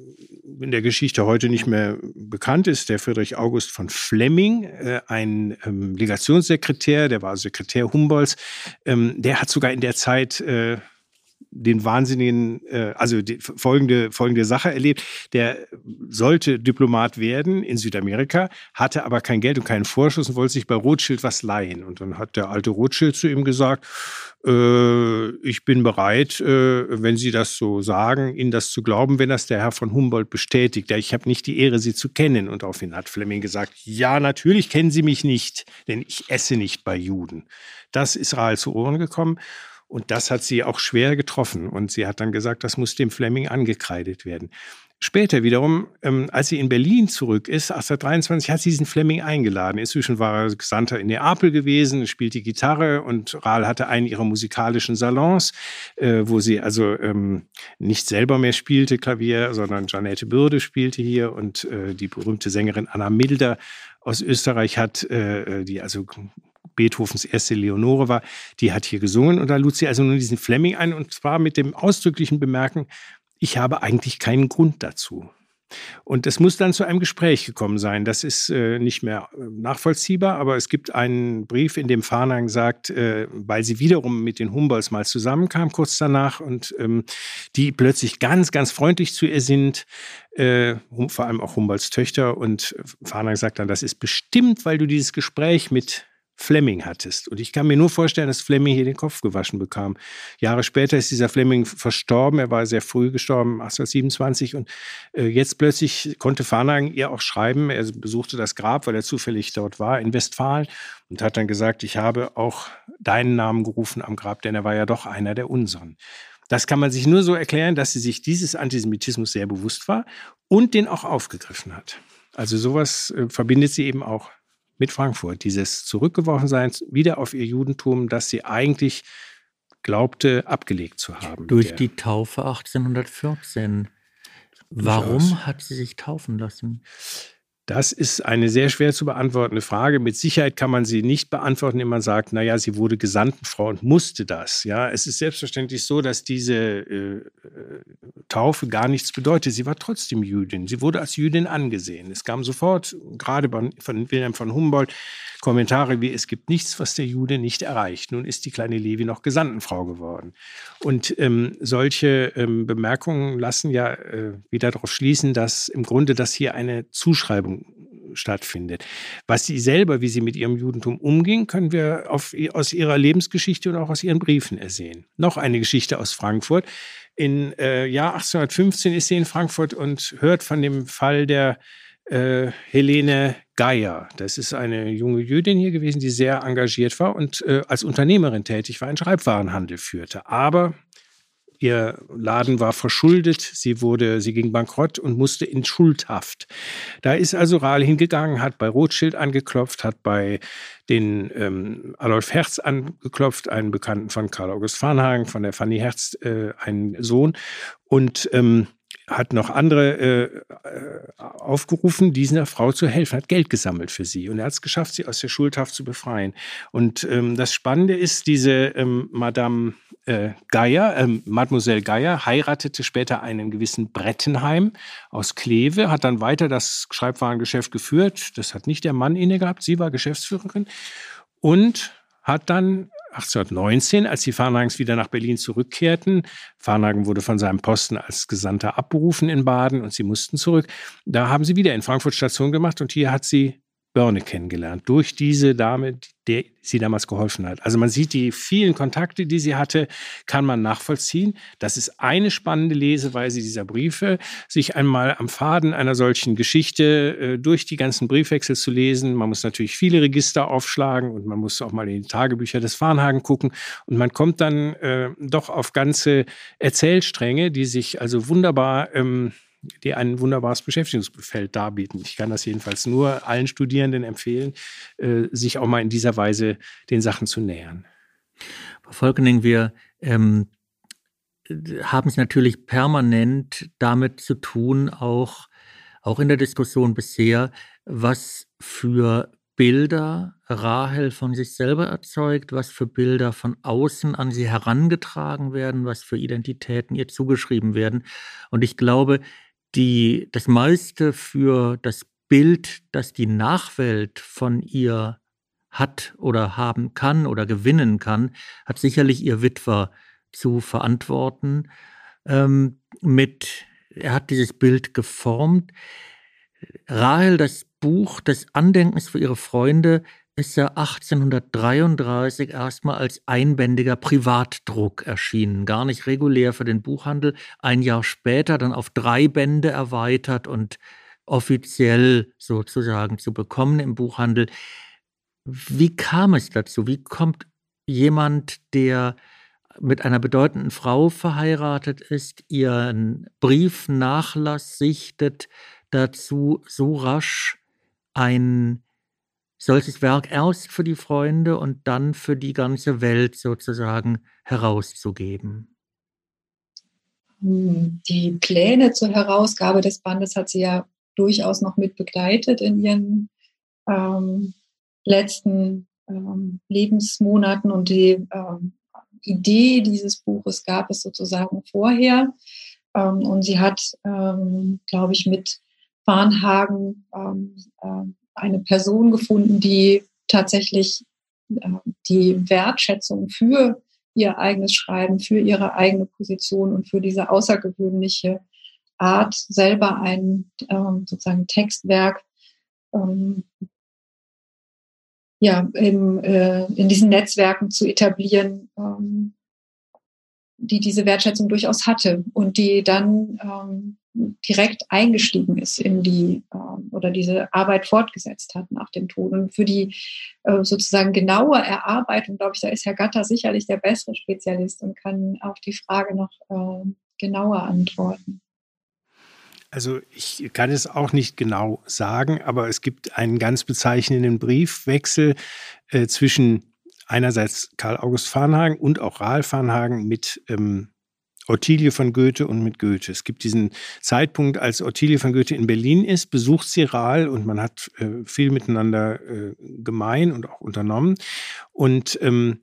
in der Geschichte heute nicht mehr bekannt ist, der Friedrich August von Flemming, ein ähm, Legationssekretär, der war Sekretär Humboldts, ähm, der hat sogar in der Zeit den wahnsinnigen, äh, also die folgende, folgende Sache erlebt. Der sollte Diplomat werden in Südamerika, hatte aber kein Geld und keinen Vorschuss und wollte sich bei Rothschild was leihen. Und dann hat der alte Rothschild zu ihm gesagt, äh, ich bin bereit, äh, wenn Sie das so sagen, Ihnen das zu glauben, wenn das der Herr von Humboldt bestätigt. Ja, ich habe nicht die Ehre, Sie zu kennen. Und daraufhin hat Fleming gesagt, ja, natürlich kennen Sie mich nicht, denn ich esse nicht bei Juden. Das ist Rahl zu Ohren gekommen. Und das hat sie auch schwer getroffen. Und sie hat dann gesagt, das muss dem Fleming angekreidet werden. Später wiederum, ähm, als sie in Berlin zurück ist, 1823, hat sie diesen Fleming eingeladen. Inzwischen war er Gesandter in Neapel gewesen, spielte Gitarre und Rahl hatte einen ihrer musikalischen Salons, äh, wo sie also ähm, nicht selber mehr spielte Klavier, sondern Janette Bürde spielte hier und äh, die berühmte Sängerin Anna Milder aus Österreich hat, äh, die also Beethovens erste Leonore war, die hat hier gesungen und da lud sie also nun diesen Fleming ein und zwar mit dem ausdrücklichen Bemerken, ich habe eigentlich keinen Grund dazu. Und es muss dann zu einem Gespräch gekommen sein. Das ist äh, nicht mehr äh, nachvollziehbar, aber es gibt einen Brief, in dem Farnang sagt, äh, weil sie wiederum mit den Humboldts mal zusammenkam kurz danach und ähm, die plötzlich ganz, ganz freundlich zu ihr sind, äh, vor allem auch Humboldts Töchter. Und Farnang sagt dann, das ist bestimmt, weil du dieses Gespräch mit Fleming hattest. Und ich kann mir nur vorstellen, dass Fleming hier den Kopf gewaschen bekam. Jahre später ist dieser Fleming verstorben. Er war sehr früh gestorben, 1827. Und äh, jetzt plötzlich konnte Farnagen ihr auch schreiben. Er besuchte das Grab, weil er zufällig dort war, in Westfalen. Und hat dann gesagt, ich habe auch deinen Namen gerufen am Grab, denn er war ja doch einer der unseren. Das kann man sich nur so erklären, dass sie sich dieses Antisemitismus sehr bewusst war und den auch aufgegriffen hat. Also sowas äh, verbindet sie eben auch mit Frankfurt. Dieses Zurückgeworfensein wieder auf ihr Judentum, das sie eigentlich glaubte, abgelegt zu haben. Durch die Taufe 1814. Warum hat sie sich taufen lassen? Das ist eine sehr schwer zu beantwortende Frage. Mit Sicherheit kann man sie nicht beantworten, indem man sagt, naja, sie wurde Gesandtenfrau und musste das. Ja, es ist selbstverständlich so, dass diese äh, Taufe gar nichts bedeutet. Sie war trotzdem Jüdin. Sie wurde als Jüdin angesehen. Es kam sofort, gerade von Wilhelm von Humboldt, Kommentare wie, es gibt nichts, was der Jude nicht erreicht. Nun ist die kleine Levi noch Gesandtenfrau geworden. Und ähm, solche ähm, Bemerkungen lassen ja äh, wieder darauf schließen, dass im Grunde das hier eine Zuschreibung stattfindet. Was sie selber, wie sie mit ihrem Judentum umging, können wir auf, aus ihrer Lebensgeschichte und auch aus ihren Briefen ersehen. Noch eine Geschichte aus Frankfurt. In äh, Jahr 1815 ist sie in Frankfurt und hört von dem Fall der äh, Helene Geier. Das ist eine junge Jüdin hier gewesen, die sehr engagiert war und äh, als Unternehmerin tätig war, einen Schreibwarenhandel führte. Aber Ihr Laden war verschuldet, sie wurde, sie ging bankrott und musste in Schuldhaft. Da ist also Rahl hingegangen, hat bei Rothschild angeklopft, hat bei den ähm, Adolf Herz angeklopft, einen Bekannten von Karl August Farnhagen, von der Fanny Herz, äh, einen Sohn und ähm, hat noch andere äh, äh, aufgerufen, dieser Frau zu helfen, hat Geld gesammelt für sie und er hat es geschafft, sie aus der Schuldhaft zu befreien. Und ähm, das Spannende ist, diese ähm, Madame äh, Geier, äh, Mademoiselle Geier, heiratete später einen gewissen Brettenheim aus Kleve, hat dann weiter das Schreibwarengeschäft geführt. Das hat nicht der Mann inne gehabt, sie war Geschäftsführerin und hat dann 1819, als die Farnhagens wieder nach Berlin zurückkehrten, Farnhagen wurde von seinem Posten als Gesandter abberufen in Baden und sie mussten zurück, da haben sie wieder in Frankfurt Station gemacht und hier hat sie Börne kennengelernt, durch diese Dame, der sie damals geholfen hat. Also man sieht die vielen Kontakte, die sie hatte, kann man nachvollziehen. Das ist eine spannende Leseweise dieser Briefe, sich einmal am Faden einer solchen Geschichte äh, durch die ganzen Briefwechsel zu lesen. Man muss natürlich viele Register aufschlagen und man muss auch mal in die Tagebücher des Farnhagen gucken und man kommt dann äh, doch auf ganze Erzählstränge, die sich also wunderbar ähm, die ein wunderbares Beschäftigungsfeld darbieten. Ich kann das jedenfalls nur allen Studierenden empfehlen, äh, sich auch mal in dieser Weise den Sachen zu nähern. Frau Volkening, wir ähm, haben es natürlich permanent damit zu tun, auch, auch in der Diskussion bisher, was für Bilder Rahel von sich selber erzeugt, was für Bilder von außen an sie herangetragen werden, was für Identitäten ihr zugeschrieben werden. Und ich glaube, die, das meiste für das Bild, das die Nachwelt von ihr hat oder haben kann oder gewinnen kann, hat sicherlich ihr Witwer zu verantworten. Ähm, mit, er hat dieses Bild geformt. Rahel, das Buch des Andenkens für ihre Freunde, ist ja 1833 erstmal als einbändiger Privatdruck erschienen, gar nicht regulär für den Buchhandel, ein Jahr später dann auf drei Bände erweitert und offiziell sozusagen zu bekommen im Buchhandel. Wie kam es dazu? Wie kommt jemand, der mit einer bedeutenden Frau verheiratet ist, ihren Briefnachlass sichtet, dazu so rasch ein solches Werk erst für die Freunde und dann für die ganze Welt sozusagen herauszugeben? Hm, die Pläne zur Herausgabe des Bandes hat sie ja durchaus noch mit begleitet in ihren ähm, letzten ähm, Lebensmonaten und die ähm, Idee dieses Buches gab es sozusagen vorher. Ähm, und sie hat, ähm, glaube ich, mit Farnhagen ähm, eine Person gefunden, die tatsächlich äh, die Wertschätzung für ihr eigenes Schreiben, für ihre eigene Position und für diese außergewöhnliche Art, selber ein ähm, sozusagen Textwerk ähm, ja, im, äh, in diesen Netzwerken zu etablieren, ähm, die diese Wertschätzung durchaus hatte und die dann direkt eingestiegen ist in die äh, oder diese Arbeit fortgesetzt hat nach dem Tod. Und für die äh, sozusagen genaue Erarbeitung, glaube ich, da ist Herr Gatter sicherlich der bessere Spezialist und kann auf die Frage noch äh, genauer antworten. Also ich kann es auch nicht genau sagen, aber es gibt einen ganz bezeichnenden Briefwechsel äh, zwischen einerseits Karl August Farnhagen und auch Rahl Farnhagen mit ähm, Ottilie von Goethe und mit Goethe. Es gibt diesen Zeitpunkt, als Ottilie von Goethe in Berlin ist, besucht sie Rahl und man hat äh, viel miteinander äh, gemein und auch unternommen. Und ähm,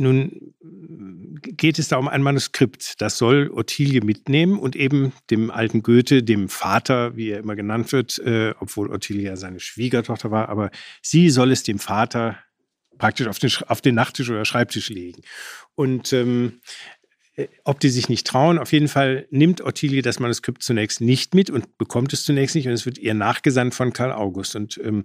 nun geht es da um ein Manuskript. Das soll Ottilie mitnehmen und eben dem alten Goethe, dem Vater, wie er immer genannt wird, äh, obwohl Ottilie ja seine Schwiegertochter war, aber sie soll es dem Vater praktisch auf den, auf den Nachttisch oder Schreibtisch legen. Und ähm, äh, ob die sich nicht trauen. Auf jeden Fall nimmt Ottilie das Manuskript zunächst nicht mit und bekommt es zunächst nicht und es wird ihr nachgesandt von Karl August. Und ähm,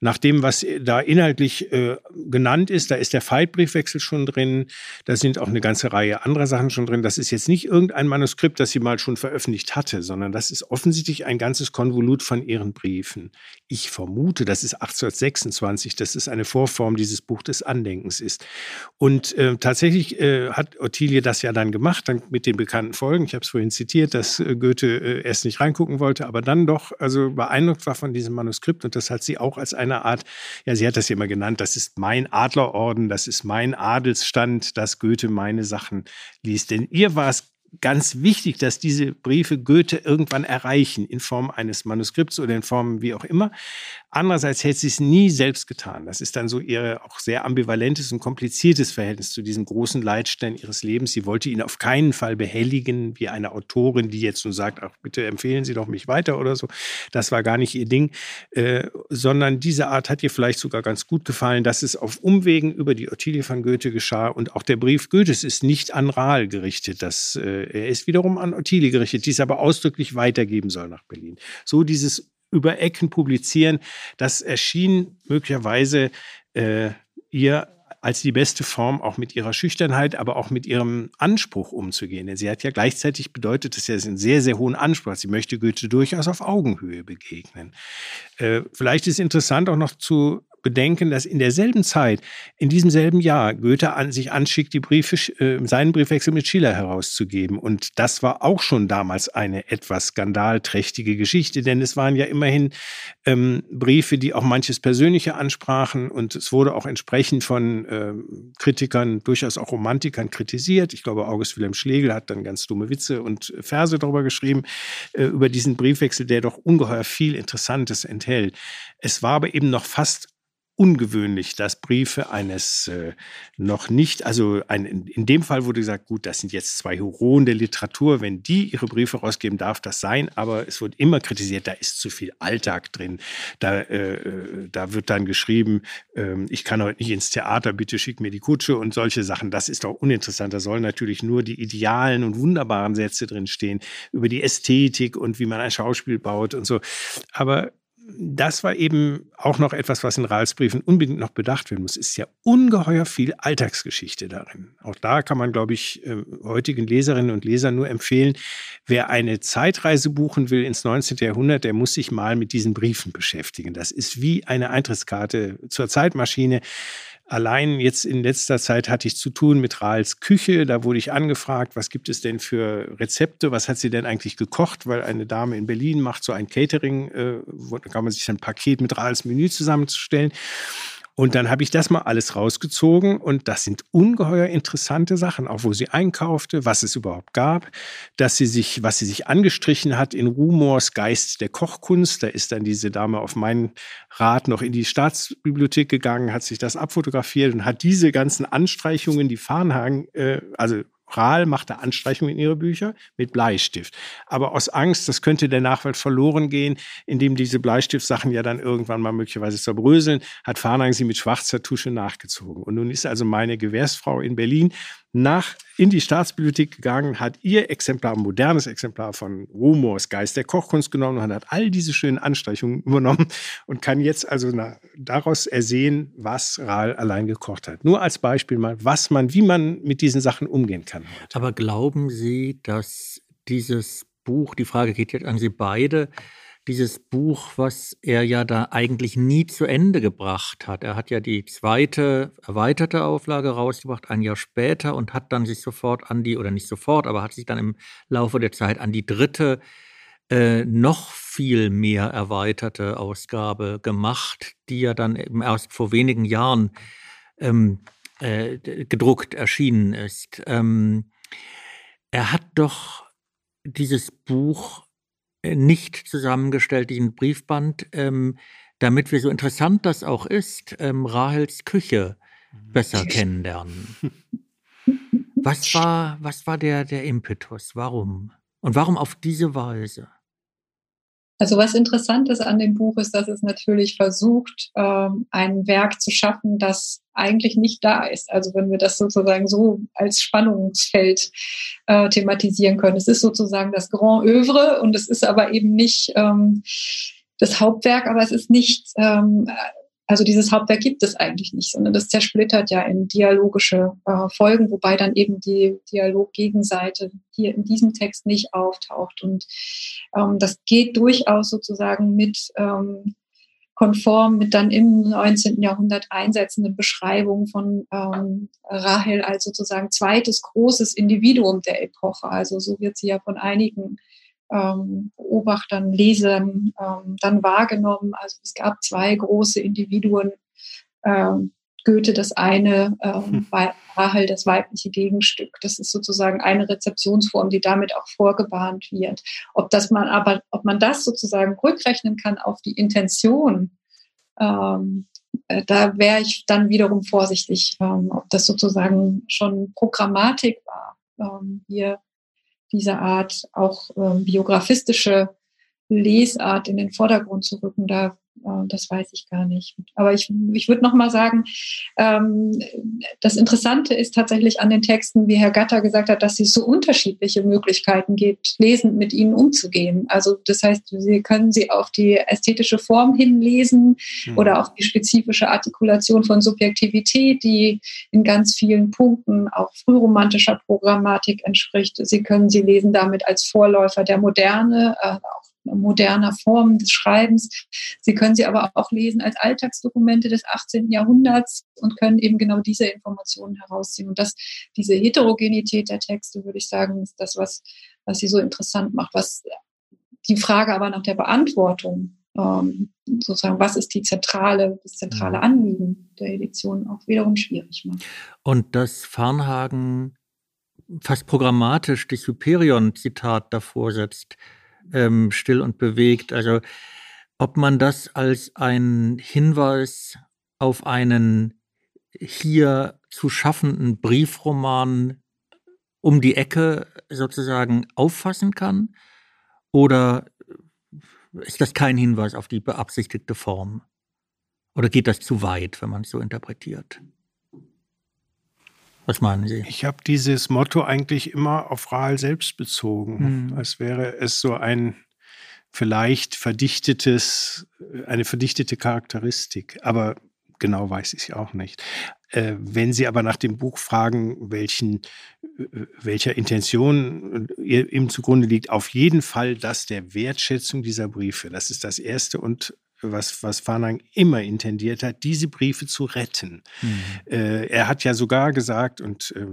nach dem, was da inhaltlich äh, genannt ist, da ist der Feitbriefwechsel schon drin, da sind auch eine ganze Reihe anderer Sachen schon drin. Das ist jetzt nicht irgendein Manuskript, das sie mal schon veröffentlicht hatte, sondern das ist offensichtlich ein ganzes Konvolut von ihren Briefen. Ich vermute, das ist 1826, dass es eine Vorform dieses Buch des Andenkens ist. Und äh, tatsächlich äh, hat Ottilie das ja dann gemacht, dann mit den bekannten Folgen. Ich habe es vorhin zitiert, dass äh, Goethe äh, erst nicht reingucken wollte, aber dann doch also beeindruckt war von diesem Manuskript und das hat sie auch als eine Art, ja, sie hat das ja immer genannt, das ist mein Adlerorden, das ist mein Adelsstand, dass Goethe meine Sachen liest. Denn ihr war es ganz wichtig, dass diese Briefe Goethe irgendwann erreichen, in Form eines Manuskripts oder in Form wie auch immer. Andererseits hätte sie es nie selbst getan. Das ist dann so ihr auch sehr ambivalentes und kompliziertes Verhältnis zu diesem großen Leitstein ihres Lebens. Sie wollte ihn auf keinen Fall behelligen, wie eine Autorin, die jetzt so sagt, ach, bitte empfehlen Sie doch mich weiter oder so. Das war gar nicht ihr Ding, äh, sondern diese Art hat ihr vielleicht sogar ganz gut gefallen, dass es auf Umwegen über die Ottilie von Goethe geschah. Und auch der Brief Goethes ist nicht an Rahl gerichtet. Das, äh, er ist wiederum an Ottilie gerichtet, die es aber ausdrücklich weitergeben soll nach Berlin. So dieses über Ecken publizieren, das erschien möglicherweise äh, ihr als die beste Form, auch mit ihrer Schüchternheit, aber auch mit ihrem Anspruch umzugehen. Denn sie hat ja gleichzeitig bedeutet, dass sie einen sehr, sehr hohen Anspruch hat. Sie möchte Goethe durchaus auf Augenhöhe begegnen. Äh, vielleicht ist interessant auch noch zu bedenken, dass in derselben Zeit, in diesem selben Jahr, Goethe an sich anschickt, die Briefe, äh, seinen Briefwechsel mit Schiller herauszugeben. Und das war auch schon damals eine etwas skandalträchtige Geschichte, denn es waren ja immerhin ähm, Briefe, die auch manches Persönliche ansprachen und es wurde auch entsprechend von ähm, Kritikern, durchaus auch Romantikern kritisiert. Ich glaube, August Wilhelm Schlegel hat dann ganz dumme Witze und Verse darüber geschrieben, äh, über diesen Briefwechsel, der doch ungeheuer viel Interessantes enthält. Es war aber eben noch fast ungewöhnlich, dass Briefe eines äh, noch nicht, also ein, in dem Fall wurde gesagt, gut, das sind jetzt zwei Heroen der Literatur, wenn die ihre Briefe rausgeben, darf das sein, aber es wird immer kritisiert, da ist zu viel Alltag drin. Da, äh, äh da wird dann geschrieben, äh, ich kann heute nicht ins Theater, bitte schick mir die Kutsche und solche Sachen. Das ist doch uninteressant. Da sollen natürlich nur die idealen und wunderbaren Sätze drin stehen über die Ästhetik und wie man ein Schauspiel baut und so. Aber das war eben auch noch etwas, was in Rahls Briefen unbedingt noch bedacht werden muss. Es ist ja ungeheuer viel Alltagsgeschichte darin. Auch da kann man, glaube ich, äh, heutigen Leserinnen und Lesern nur empfehlen, wer eine Zeitreise buchen will ins 19. Jahrhundert, der muss sich mal mit diesen Briefen beschäftigen. Das ist wie eine Eintrittskarte zur Zeitmaschine. Allein jetzt in letzter Zeit hatte ich zu tun mit Rahls Küche. Da wurde ich angefragt, was gibt es denn für Rezepte? Was hat sie denn eigentlich gekocht? Weil eine Dame in Berlin macht so ein Catering, äh, kann man sich ein Paket mit Rahls Menü zusammenzustellen. Und dann habe ich das mal alles rausgezogen und das sind ungeheuer interessante Sachen, auch wo sie einkaufte, was es überhaupt gab, dass sie sich, was sie sich angestrichen hat in Rumors Geist der Kochkunst. Da ist dann diese Dame auf meinen Rat noch in die Staatsbibliothek gegangen, hat sich das abfotografiert und hat diese ganzen Anstreichungen, die Farnhagen, äh, also Rahl machte Anstreichungen in ihre Bücher mit Bleistift. Aber aus Angst, das könnte der Nachwelt verloren gehen, indem diese Bleistiftsachen ja dann irgendwann mal möglicherweise zerbröseln, hat Farnang sie mit schwarzer Tusche nachgezogen. Und nun ist also meine Gewährsfrau in Berlin nach in die Staatsbibliothek gegangen, hat ihr Exemplar, ein modernes Exemplar von Rumors Geist der Kochkunst genommen und hat all diese schönen Anstreichungen übernommen und kann jetzt also daraus ersehen, was Rahl allein gekocht hat. Nur als Beispiel mal, was man, wie man mit diesen Sachen umgehen kann. Heute. Aber glauben Sie, dass dieses Buch, die Frage geht jetzt an Sie beide, dieses Buch, was er ja da eigentlich nie zu Ende gebracht hat. Er hat ja die zweite erweiterte Auflage rausgebracht, ein Jahr später, und hat dann sich sofort an die, oder nicht sofort, aber hat sich dann im Laufe der Zeit an die dritte, äh, noch viel mehr erweiterte Ausgabe gemacht, die ja dann eben erst vor wenigen Jahren ähm, äh, gedruckt erschienen ist. Ähm, er hat doch dieses Buch nicht zusammengestellt, diesen Briefband, ähm, damit wir so interessant das auch ist, ähm, Rahels Küche mhm. besser kennenlernen. Was war, was war der, der Impetus? Warum? Und warum auf diese Weise? Also was interessant ist an dem Buch ist, dass es natürlich versucht, ähm, ein Werk zu schaffen, das eigentlich nicht da ist. Also wenn wir das sozusagen so als Spannungsfeld äh, thematisieren können. Es ist sozusagen das Grand Övre und es ist aber eben nicht ähm, das Hauptwerk, aber es ist nicht ähm, also dieses Hauptwerk gibt es eigentlich nicht, sondern das zersplittert ja in dialogische äh, Folgen, wobei dann eben die Dialoggegenseite hier in diesem Text nicht auftaucht. Und ähm, das geht durchaus sozusagen mit ähm, konform mit dann im 19. Jahrhundert einsetzenden Beschreibungen von ähm, Rahel als sozusagen zweites großes Individuum der Epoche. Also so wird sie ja von einigen ähm, Beobachtern, Lesern ähm, dann wahrgenommen. Also es gab zwei große Individuen. Ähm, Goethe das eine, ähm, hm. Rahel das weibliche Gegenstück. Das ist sozusagen eine Rezeptionsform, die damit auch vorgebahnt wird. Ob das man aber, ob man das sozusagen rückrechnen kann auf die Intention, ähm, äh, da wäre ich dann wiederum vorsichtig, ähm, ob das sozusagen schon Programmatik war, ähm, hier dieser Art auch ähm, biografistische Lesart in den Vordergrund zu rücken. Da das weiß ich gar nicht. Aber ich, ich würde noch mal sagen, ähm, das Interessante ist tatsächlich an den Texten, wie Herr Gatter gesagt hat, dass es so unterschiedliche Möglichkeiten gibt, lesend mit ihnen umzugehen. Also das heißt, Sie können sie auf die ästhetische Form hinlesen mhm. oder auf die spezifische Artikulation von Subjektivität, die in ganz vielen Punkten auch frühromantischer Programmatik entspricht. Sie können sie lesen damit als Vorläufer der Moderne, äh, auch moderner Form des Schreibens. Sie können sie aber auch lesen als Alltagsdokumente des 18. Jahrhunderts und können eben genau diese Informationen herausziehen. Und das, diese Heterogenität der Texte, würde ich sagen, ist das, was, was sie so interessant macht. Was die Frage aber nach der Beantwortung, ähm, sozusagen, was ist die zentrale, das zentrale mhm. Anliegen der Edition auch wiederum schwierig macht. Und dass Farnhagen fast programmatisch das Hyperion-Zitat davor setzt, ähm, still und bewegt. Also ob man das als ein Hinweis auf einen hier zu schaffenden Briefroman um die Ecke sozusagen auffassen kann? Oder ist das kein Hinweis auf die beabsichtigte Form? Oder geht das zu weit, wenn man es so interpretiert? Was meinen Sie? Ich habe dieses Motto eigentlich immer auf Rahl selbst bezogen, mhm. als wäre es so ein vielleicht verdichtetes, eine verdichtete Charakteristik. Aber genau weiß ich es auch nicht. Äh, wenn Sie aber nach dem Buch fragen, welchen, äh, welcher Intention äh, ihm zugrunde liegt, auf jeden Fall das der Wertschätzung dieser Briefe. Das ist das Erste und was, was Farnang immer intendiert hat, diese Briefe zu retten. Mhm. Äh, er hat ja sogar gesagt, und äh,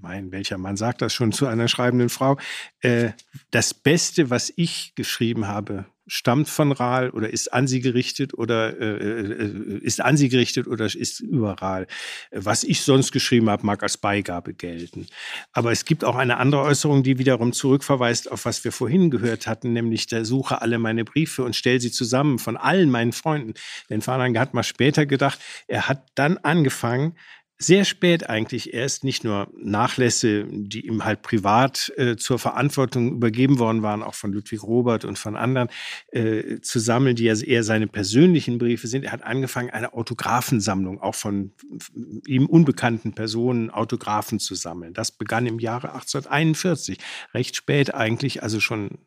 mein, welcher Mann sagt das schon zu einer schreibenden Frau, äh, das Beste, was ich geschrieben habe, stammt von Rahl oder ist an sie gerichtet oder äh, äh, ist an sie gerichtet oder ist über Rahl. Was ich sonst geschrieben habe, mag als Beigabe gelten. Aber es gibt auch eine andere Äußerung, die wiederum zurückverweist auf was wir vorhin gehört hatten, nämlich der Suche alle meine Briefe und stell sie zusammen von allen meinen Freunden. Denn Fahnerange hat mal später gedacht, er hat dann angefangen, sehr spät eigentlich erst nicht nur Nachlässe, die ihm halt privat äh, zur Verantwortung übergeben worden waren, auch von Ludwig Robert und von anderen, äh, zu sammeln, die ja eher seine persönlichen Briefe sind. Er hat angefangen, eine Autographensammlung auch von ihm unbekannten Personen Autographen zu sammeln. Das begann im Jahre 1841, recht spät eigentlich, also schon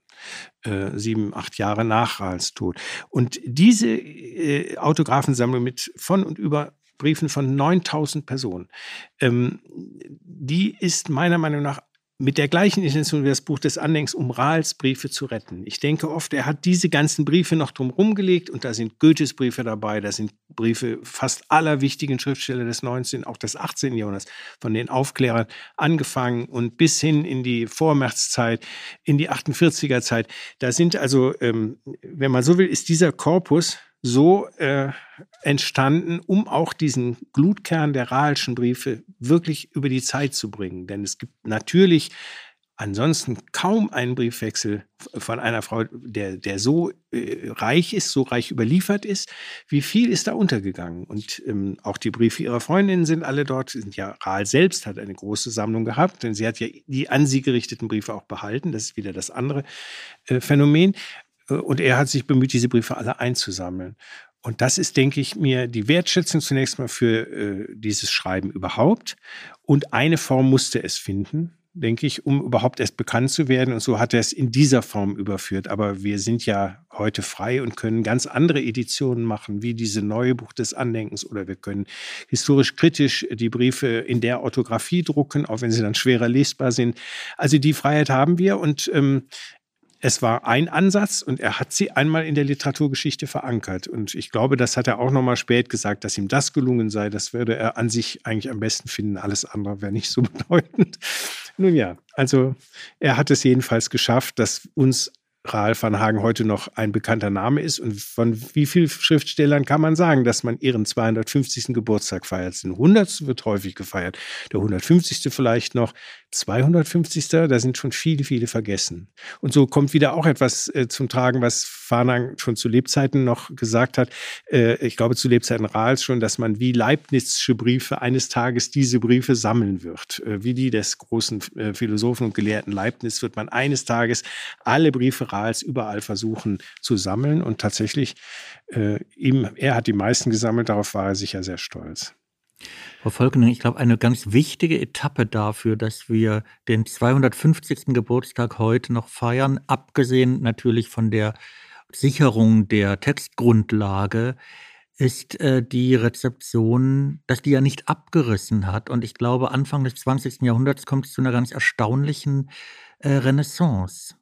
äh, sieben, acht Jahre nach Rahls Tod. Und diese äh, Autographensammlung mit von und über Briefen von 9000 Personen. Ähm, die ist meiner Meinung nach mit der gleichen Intention wie das Buch des Anhängs, um Rahls Briefe zu retten. Ich denke oft, er hat diese ganzen Briefe noch drumherum gelegt und da sind Goethes Briefe dabei, da sind Briefe fast aller wichtigen Schriftsteller des 19., auch des 18. Jahrhunderts, von den Aufklärern angefangen und bis hin in die Vormärztzeit, in die 48er Zeit. Da sind also, ähm, wenn man so will, ist dieser Korpus so äh, entstanden, um auch diesen Glutkern der Rahlschen Briefe wirklich über die Zeit zu bringen. Denn es gibt natürlich ansonsten kaum einen Briefwechsel von einer Frau, der, der so äh, reich ist, so reich überliefert ist. Wie viel ist da untergegangen? Und ähm, auch die Briefe ihrer Freundinnen sind alle dort. Sind ja Rahl selbst hat eine große Sammlung gehabt, denn sie hat ja die an sie gerichteten Briefe auch behalten. Das ist wieder das andere äh, Phänomen. Äh, und er hat sich bemüht, diese Briefe alle einzusammeln. Und das ist, denke ich, mir die Wertschätzung zunächst mal für äh, dieses Schreiben überhaupt. Und eine Form musste es finden denke ich, um überhaupt erst bekannt zu werden. Und so hat er es in dieser Form überführt. Aber wir sind ja heute frei und können ganz andere Editionen machen, wie diese neue Buch des Andenkens. Oder wir können historisch kritisch die Briefe in der Orthographie drucken, auch wenn sie dann schwerer lesbar sind. Also die Freiheit haben wir. Und ähm, es war ein Ansatz und er hat sie einmal in der Literaturgeschichte verankert. Und ich glaube, das hat er auch nochmal spät gesagt, dass ihm das gelungen sei. Das würde er an sich eigentlich am besten finden. Alles andere wäre nicht so bedeutend. Nun ja, also er hat es jedenfalls geschafft, dass uns Rahl van Hagen heute noch ein bekannter Name ist. Und von wie vielen Schriftstellern kann man sagen, dass man ihren 250. Geburtstag feiert? Den 100. wird häufig gefeiert, der 150. vielleicht noch. 250. Da sind schon viele, viele vergessen. Und so kommt wieder auch etwas äh, zum Tragen, was Farnang schon zu Lebzeiten noch gesagt hat. Äh, ich glaube zu Lebzeiten Rahls schon, dass man wie Leibnizsche Briefe eines Tages diese Briefe sammeln wird. Äh, wie die des großen äh, Philosophen und Gelehrten Leibniz wird man eines Tages alle Briefe Rahls überall versuchen zu sammeln. Und tatsächlich, äh, ihm, er hat die meisten gesammelt, darauf war er sicher sehr stolz. Frau Volkening, ich glaube, eine ganz wichtige Etappe dafür, dass wir den 250. Geburtstag heute noch feiern, abgesehen natürlich von der Sicherung der Textgrundlage, ist äh, die Rezeption, dass die ja nicht abgerissen hat. Und ich glaube, Anfang des 20. Jahrhunderts kommt es zu einer ganz erstaunlichen äh, Renaissance.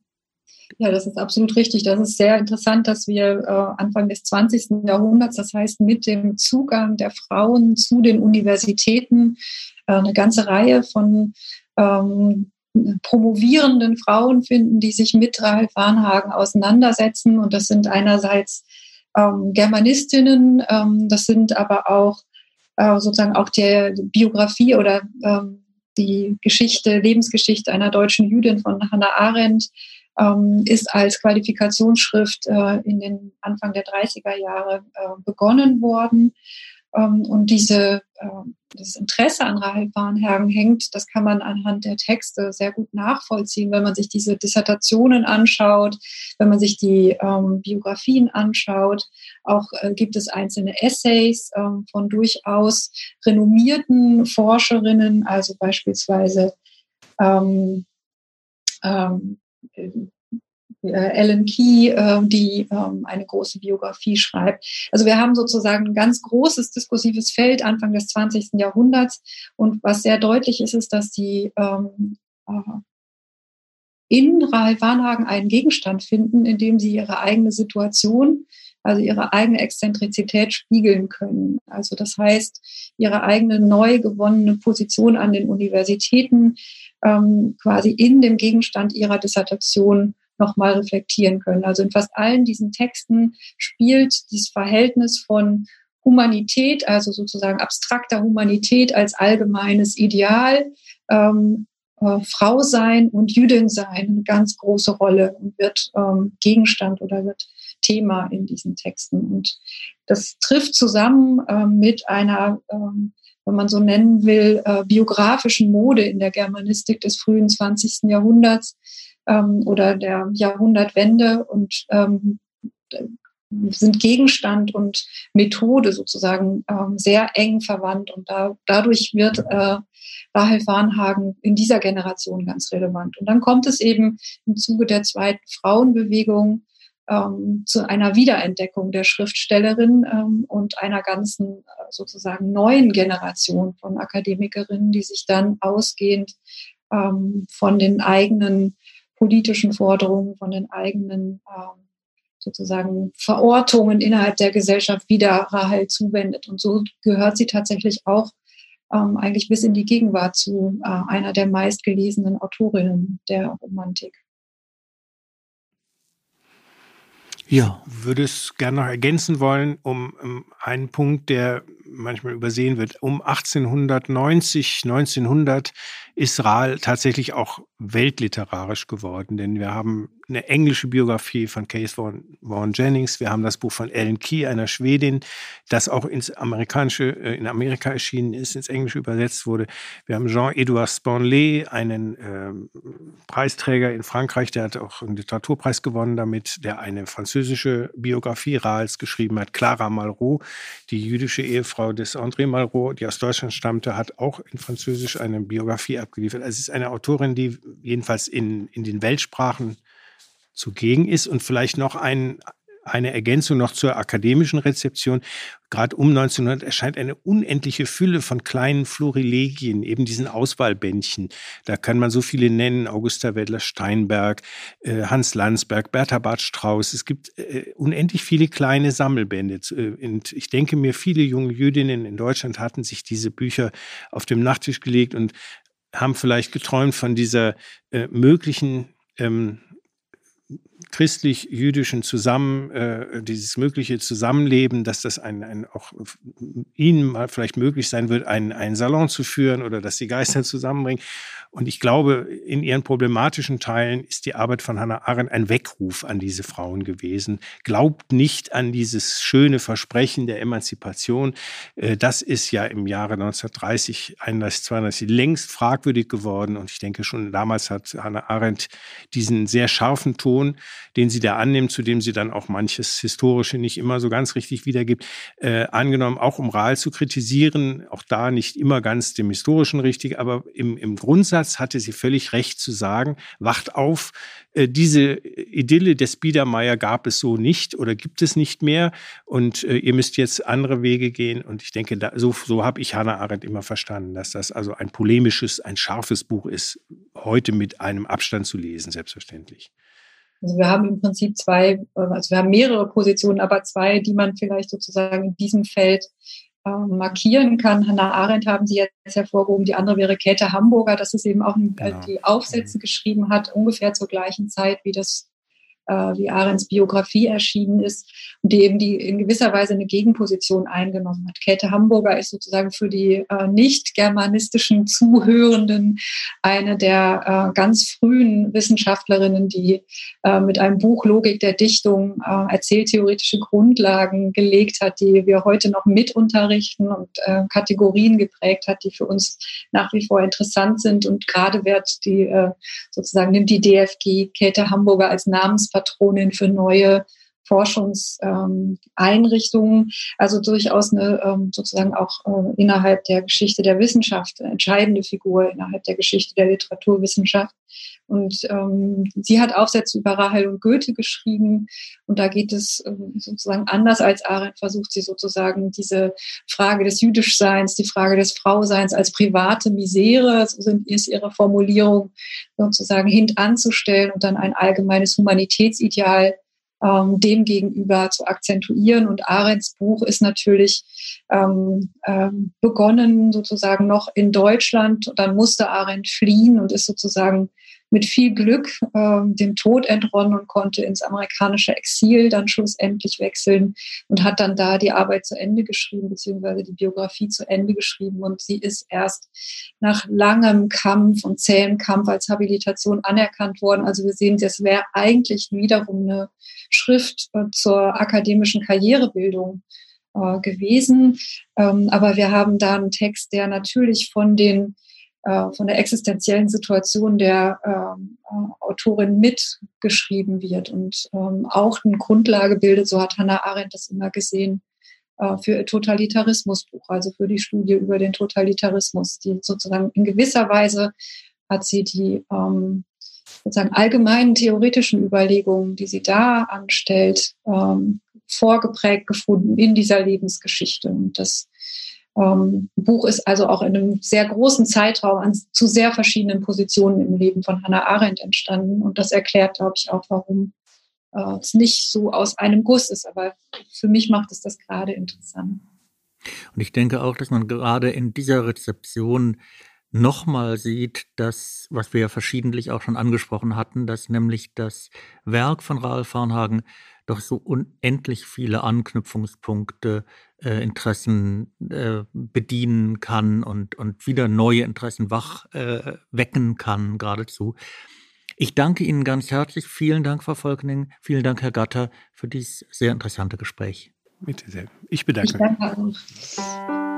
Ja, das ist absolut richtig. Das ist sehr interessant, dass wir äh, Anfang des 20. Jahrhunderts, das heißt mit dem Zugang der Frauen zu den Universitäten, äh, eine ganze Reihe von ähm, promovierenden Frauen finden, die sich mit Ralf Warnhagen auseinandersetzen. Und das sind einerseits ähm, Germanistinnen, ähm, das sind aber auch äh, sozusagen auch der Biografie oder ähm, die Geschichte, Lebensgeschichte einer deutschen Jüdin von Hannah Arendt ähm, ist als Qualifikationsschrift äh, in den Anfang der 30er Jahre äh, begonnen worden. Ähm, und diese, äh, das Interesse an Rahel Varnhagen hängt, das kann man anhand der Texte sehr gut nachvollziehen, wenn man sich diese Dissertationen anschaut, wenn man sich die ähm, Biografien anschaut. Auch äh, gibt es einzelne Essays ähm, von durchaus renommierten Forscherinnen, also beispielsweise ähm, ähm, Ellen Key, äh, die ähm, eine große Biografie schreibt. Also wir haben sozusagen ein ganz großes diskursives Feld Anfang des 20. Jahrhunderts. Und was sehr deutlich ist, ist, dass die ähm, äh, in Rahel Warnhagen einen Gegenstand finden, in dem sie ihre eigene Situation, also ihre eigene Exzentrizität spiegeln können. Also das heißt, ihre eigene neu gewonnene Position an den Universitäten ähm, quasi in dem Gegenstand ihrer Dissertation nochmal reflektieren können. Also in fast allen diesen Texten spielt dieses Verhältnis von Humanität, also sozusagen abstrakter Humanität als allgemeines Ideal, ähm, äh, Frau sein und Jüdin sein eine ganz große Rolle und wird ähm, Gegenstand oder wird Thema in diesen Texten. Und das trifft zusammen äh, mit einer ähm, wenn man so nennen will, äh, biografischen Mode in der Germanistik des frühen 20. Jahrhunderts ähm, oder der Jahrhundertwende und ähm, sind Gegenstand und Methode sozusagen ähm, sehr eng verwandt und da, dadurch wird äh, Rahel Warnhagen in dieser Generation ganz relevant. Und dann kommt es eben im Zuge der zweiten Frauenbewegung ähm, zu einer Wiederentdeckung der Schriftstellerin ähm, und einer ganzen äh, sozusagen neuen Generation von Akademikerinnen, die sich dann ausgehend ähm, von den eigenen politischen Forderungen, von den eigenen ähm, sozusagen Verortungen innerhalb der Gesellschaft wieder Rahel zuwendet. Und so gehört sie tatsächlich auch ähm, eigentlich bis in die Gegenwart zu äh, einer der meistgelesenen Autorinnen der Romantik. Ja. Ich würde es gerne noch ergänzen wollen, um, um einen Punkt, der manchmal übersehen wird. Um 1890, 1900 ist Rahl tatsächlich auch weltliterarisch geworden, denn wir haben eine englische Biografie von Case Vaughan, Vaughan Jennings, wir haben das Buch von Ellen Key, einer Schwedin, das auch ins amerikanische, äh, in Amerika erschienen ist, ins Englische übersetzt wurde. Wir haben Jean-Edouard Sponley, einen äh, Preisträger in Frankreich, der hat auch einen Literaturpreis gewonnen damit, der eine französische Biografie Rahls geschrieben hat. Clara Malraux, die jüdische Ehefrau des André Malraux, die aus Deutschland stammte, hat auch in Französisch eine Biografie abgeliefert. Also es ist eine Autorin, die jedenfalls in, in den Weltsprachen zugegen ist und vielleicht noch ein, eine Ergänzung noch zur akademischen Rezeption. Gerade um 1900 erscheint eine unendliche Fülle von kleinen Florilegien, eben diesen Auswahlbändchen. Da kann man so viele nennen, Augusta Wedler-Steinberg, äh, Hans Landsberg, Bertha Bart Strauß. Es gibt äh, unendlich viele kleine Sammelbände. Äh, und ich denke mir, viele junge Jüdinnen in Deutschland hatten sich diese Bücher auf dem Nachttisch gelegt und haben vielleicht geträumt von dieser äh, möglichen ähm, christlich-jüdischen Zusammen, äh, dieses mögliche Zusammenleben, dass das ein, ein auch ihnen mal vielleicht möglich sein wird, einen, einen Salon zu führen oder dass die Geister zusammenbringen. Und ich glaube, in ihren problematischen Teilen ist die Arbeit von Hannah Arendt ein Weckruf an diese Frauen gewesen. Glaubt nicht an dieses schöne Versprechen der Emanzipation. Äh, das ist ja im Jahre 1930, 31, 32 längst fragwürdig geworden. Und ich denke schon damals hat Hannah Arendt diesen sehr scharfen Ton, den sie da annimmt, zu dem sie dann auch manches Historische nicht immer so ganz richtig wiedergibt, äh, angenommen, auch um Rahl zu kritisieren. Auch da nicht immer ganz dem Historischen richtig, aber im, im Grundsatz Ansatz hatte sie völlig recht zu sagen, wacht auf, äh, diese Idylle des Biedermeier gab es so nicht oder gibt es nicht mehr und äh, ihr müsst jetzt andere Wege gehen. Und ich denke, da, so, so habe ich Hannah Arendt immer verstanden, dass das also ein polemisches, ein scharfes Buch ist, heute mit einem Abstand zu lesen, selbstverständlich. Also wir haben im Prinzip zwei, äh, also wir haben mehrere Positionen, aber zwei, die man vielleicht sozusagen in diesem Feld markieren kann. Hannah Arendt haben Sie jetzt hervorgehoben, die andere wäre Käthe Hamburger, dass es eben auch äh, genau. die Aufsätze mhm. geschrieben hat, ungefähr zur gleichen Zeit wie das äh, wie Arends Biografie erschienen ist und die eben die in gewisser Weise eine Gegenposition eingenommen hat. Käthe Hamburger ist sozusagen für die äh, nicht germanistischen Zuhörenden eine der äh, ganz frühen Wissenschaftlerinnen, die äh, mit einem Buch Logik der Dichtung äh, erzähltheoretische Grundlagen gelegt hat, die wir heute noch mit unterrichten und äh, Kategorien geprägt hat, die für uns nach wie vor interessant sind und gerade wird die sozusagen nimmt die DFG Käthe Hamburger als Namens Patronin für neue Forschungseinrichtungen, ähm, also durchaus eine ähm, sozusagen auch äh, innerhalb der Geschichte der Wissenschaft entscheidende Figur innerhalb der Geschichte der Literaturwissenschaft. Und ähm, sie hat Aufsätze über Rahel und Goethe geschrieben. Und da geht es ähm, sozusagen anders als Arendt, versucht sie sozusagen diese Frage des Jüdischseins, die Frage des Frauseins als private Misere, so sind, ist ihre Formulierung, sozusagen hintanzustellen und dann ein allgemeines Humanitätsideal ähm, dem zu akzentuieren. Und Arends Buch ist natürlich ähm, ähm, begonnen sozusagen noch in Deutschland. Und dann musste Arendt fliehen und ist sozusagen mit viel Glück äh, dem Tod entronnen und konnte ins amerikanische Exil dann schlussendlich wechseln und hat dann da die Arbeit zu Ende geschrieben, beziehungsweise die Biografie zu Ende geschrieben. Und sie ist erst nach langem Kampf und zähem Kampf als Habilitation anerkannt worden. Also wir sehen, das wäre eigentlich wiederum eine Schrift äh, zur akademischen Karrierebildung äh, gewesen. Ähm, aber wir haben da einen Text, der natürlich von den von der existenziellen Situation der ähm, äh, Autorin mitgeschrieben wird und ähm, auch eine Grundlage bildet, so hat Hannah Arendt das immer gesehen, äh, für ihr Totalitarismusbuch, also für die Studie über den Totalitarismus, die sozusagen in gewisser Weise hat sie die ähm, sozusagen allgemeinen theoretischen Überlegungen, die sie da anstellt, ähm, vorgeprägt gefunden in dieser Lebensgeschichte. Und das ähm, Buch ist also auch in einem sehr großen Zeitraum an, zu sehr verschiedenen Positionen im Leben von Hannah Arendt entstanden. Und das erklärt, glaube ich, auch, warum äh, es nicht so aus einem Guss ist. Aber für mich macht es das gerade interessant. Und ich denke auch, dass man gerade in dieser Rezeption nochmal sieht, dass, was wir ja verschiedentlich auch schon angesprochen hatten, dass nämlich das Werk von Raoul Farnhagen doch so unendlich viele Anknüpfungspunkte, äh, Interessen äh, bedienen kann und, und wieder neue Interessen wach äh, wecken kann, geradezu. Ich danke Ihnen ganz herzlich. Vielen Dank, Frau Volkning. Vielen Dank, Herr Gatter, für dieses sehr interessante Gespräch. Bitte sehr. Ich bedanke mich. Ich danke auch.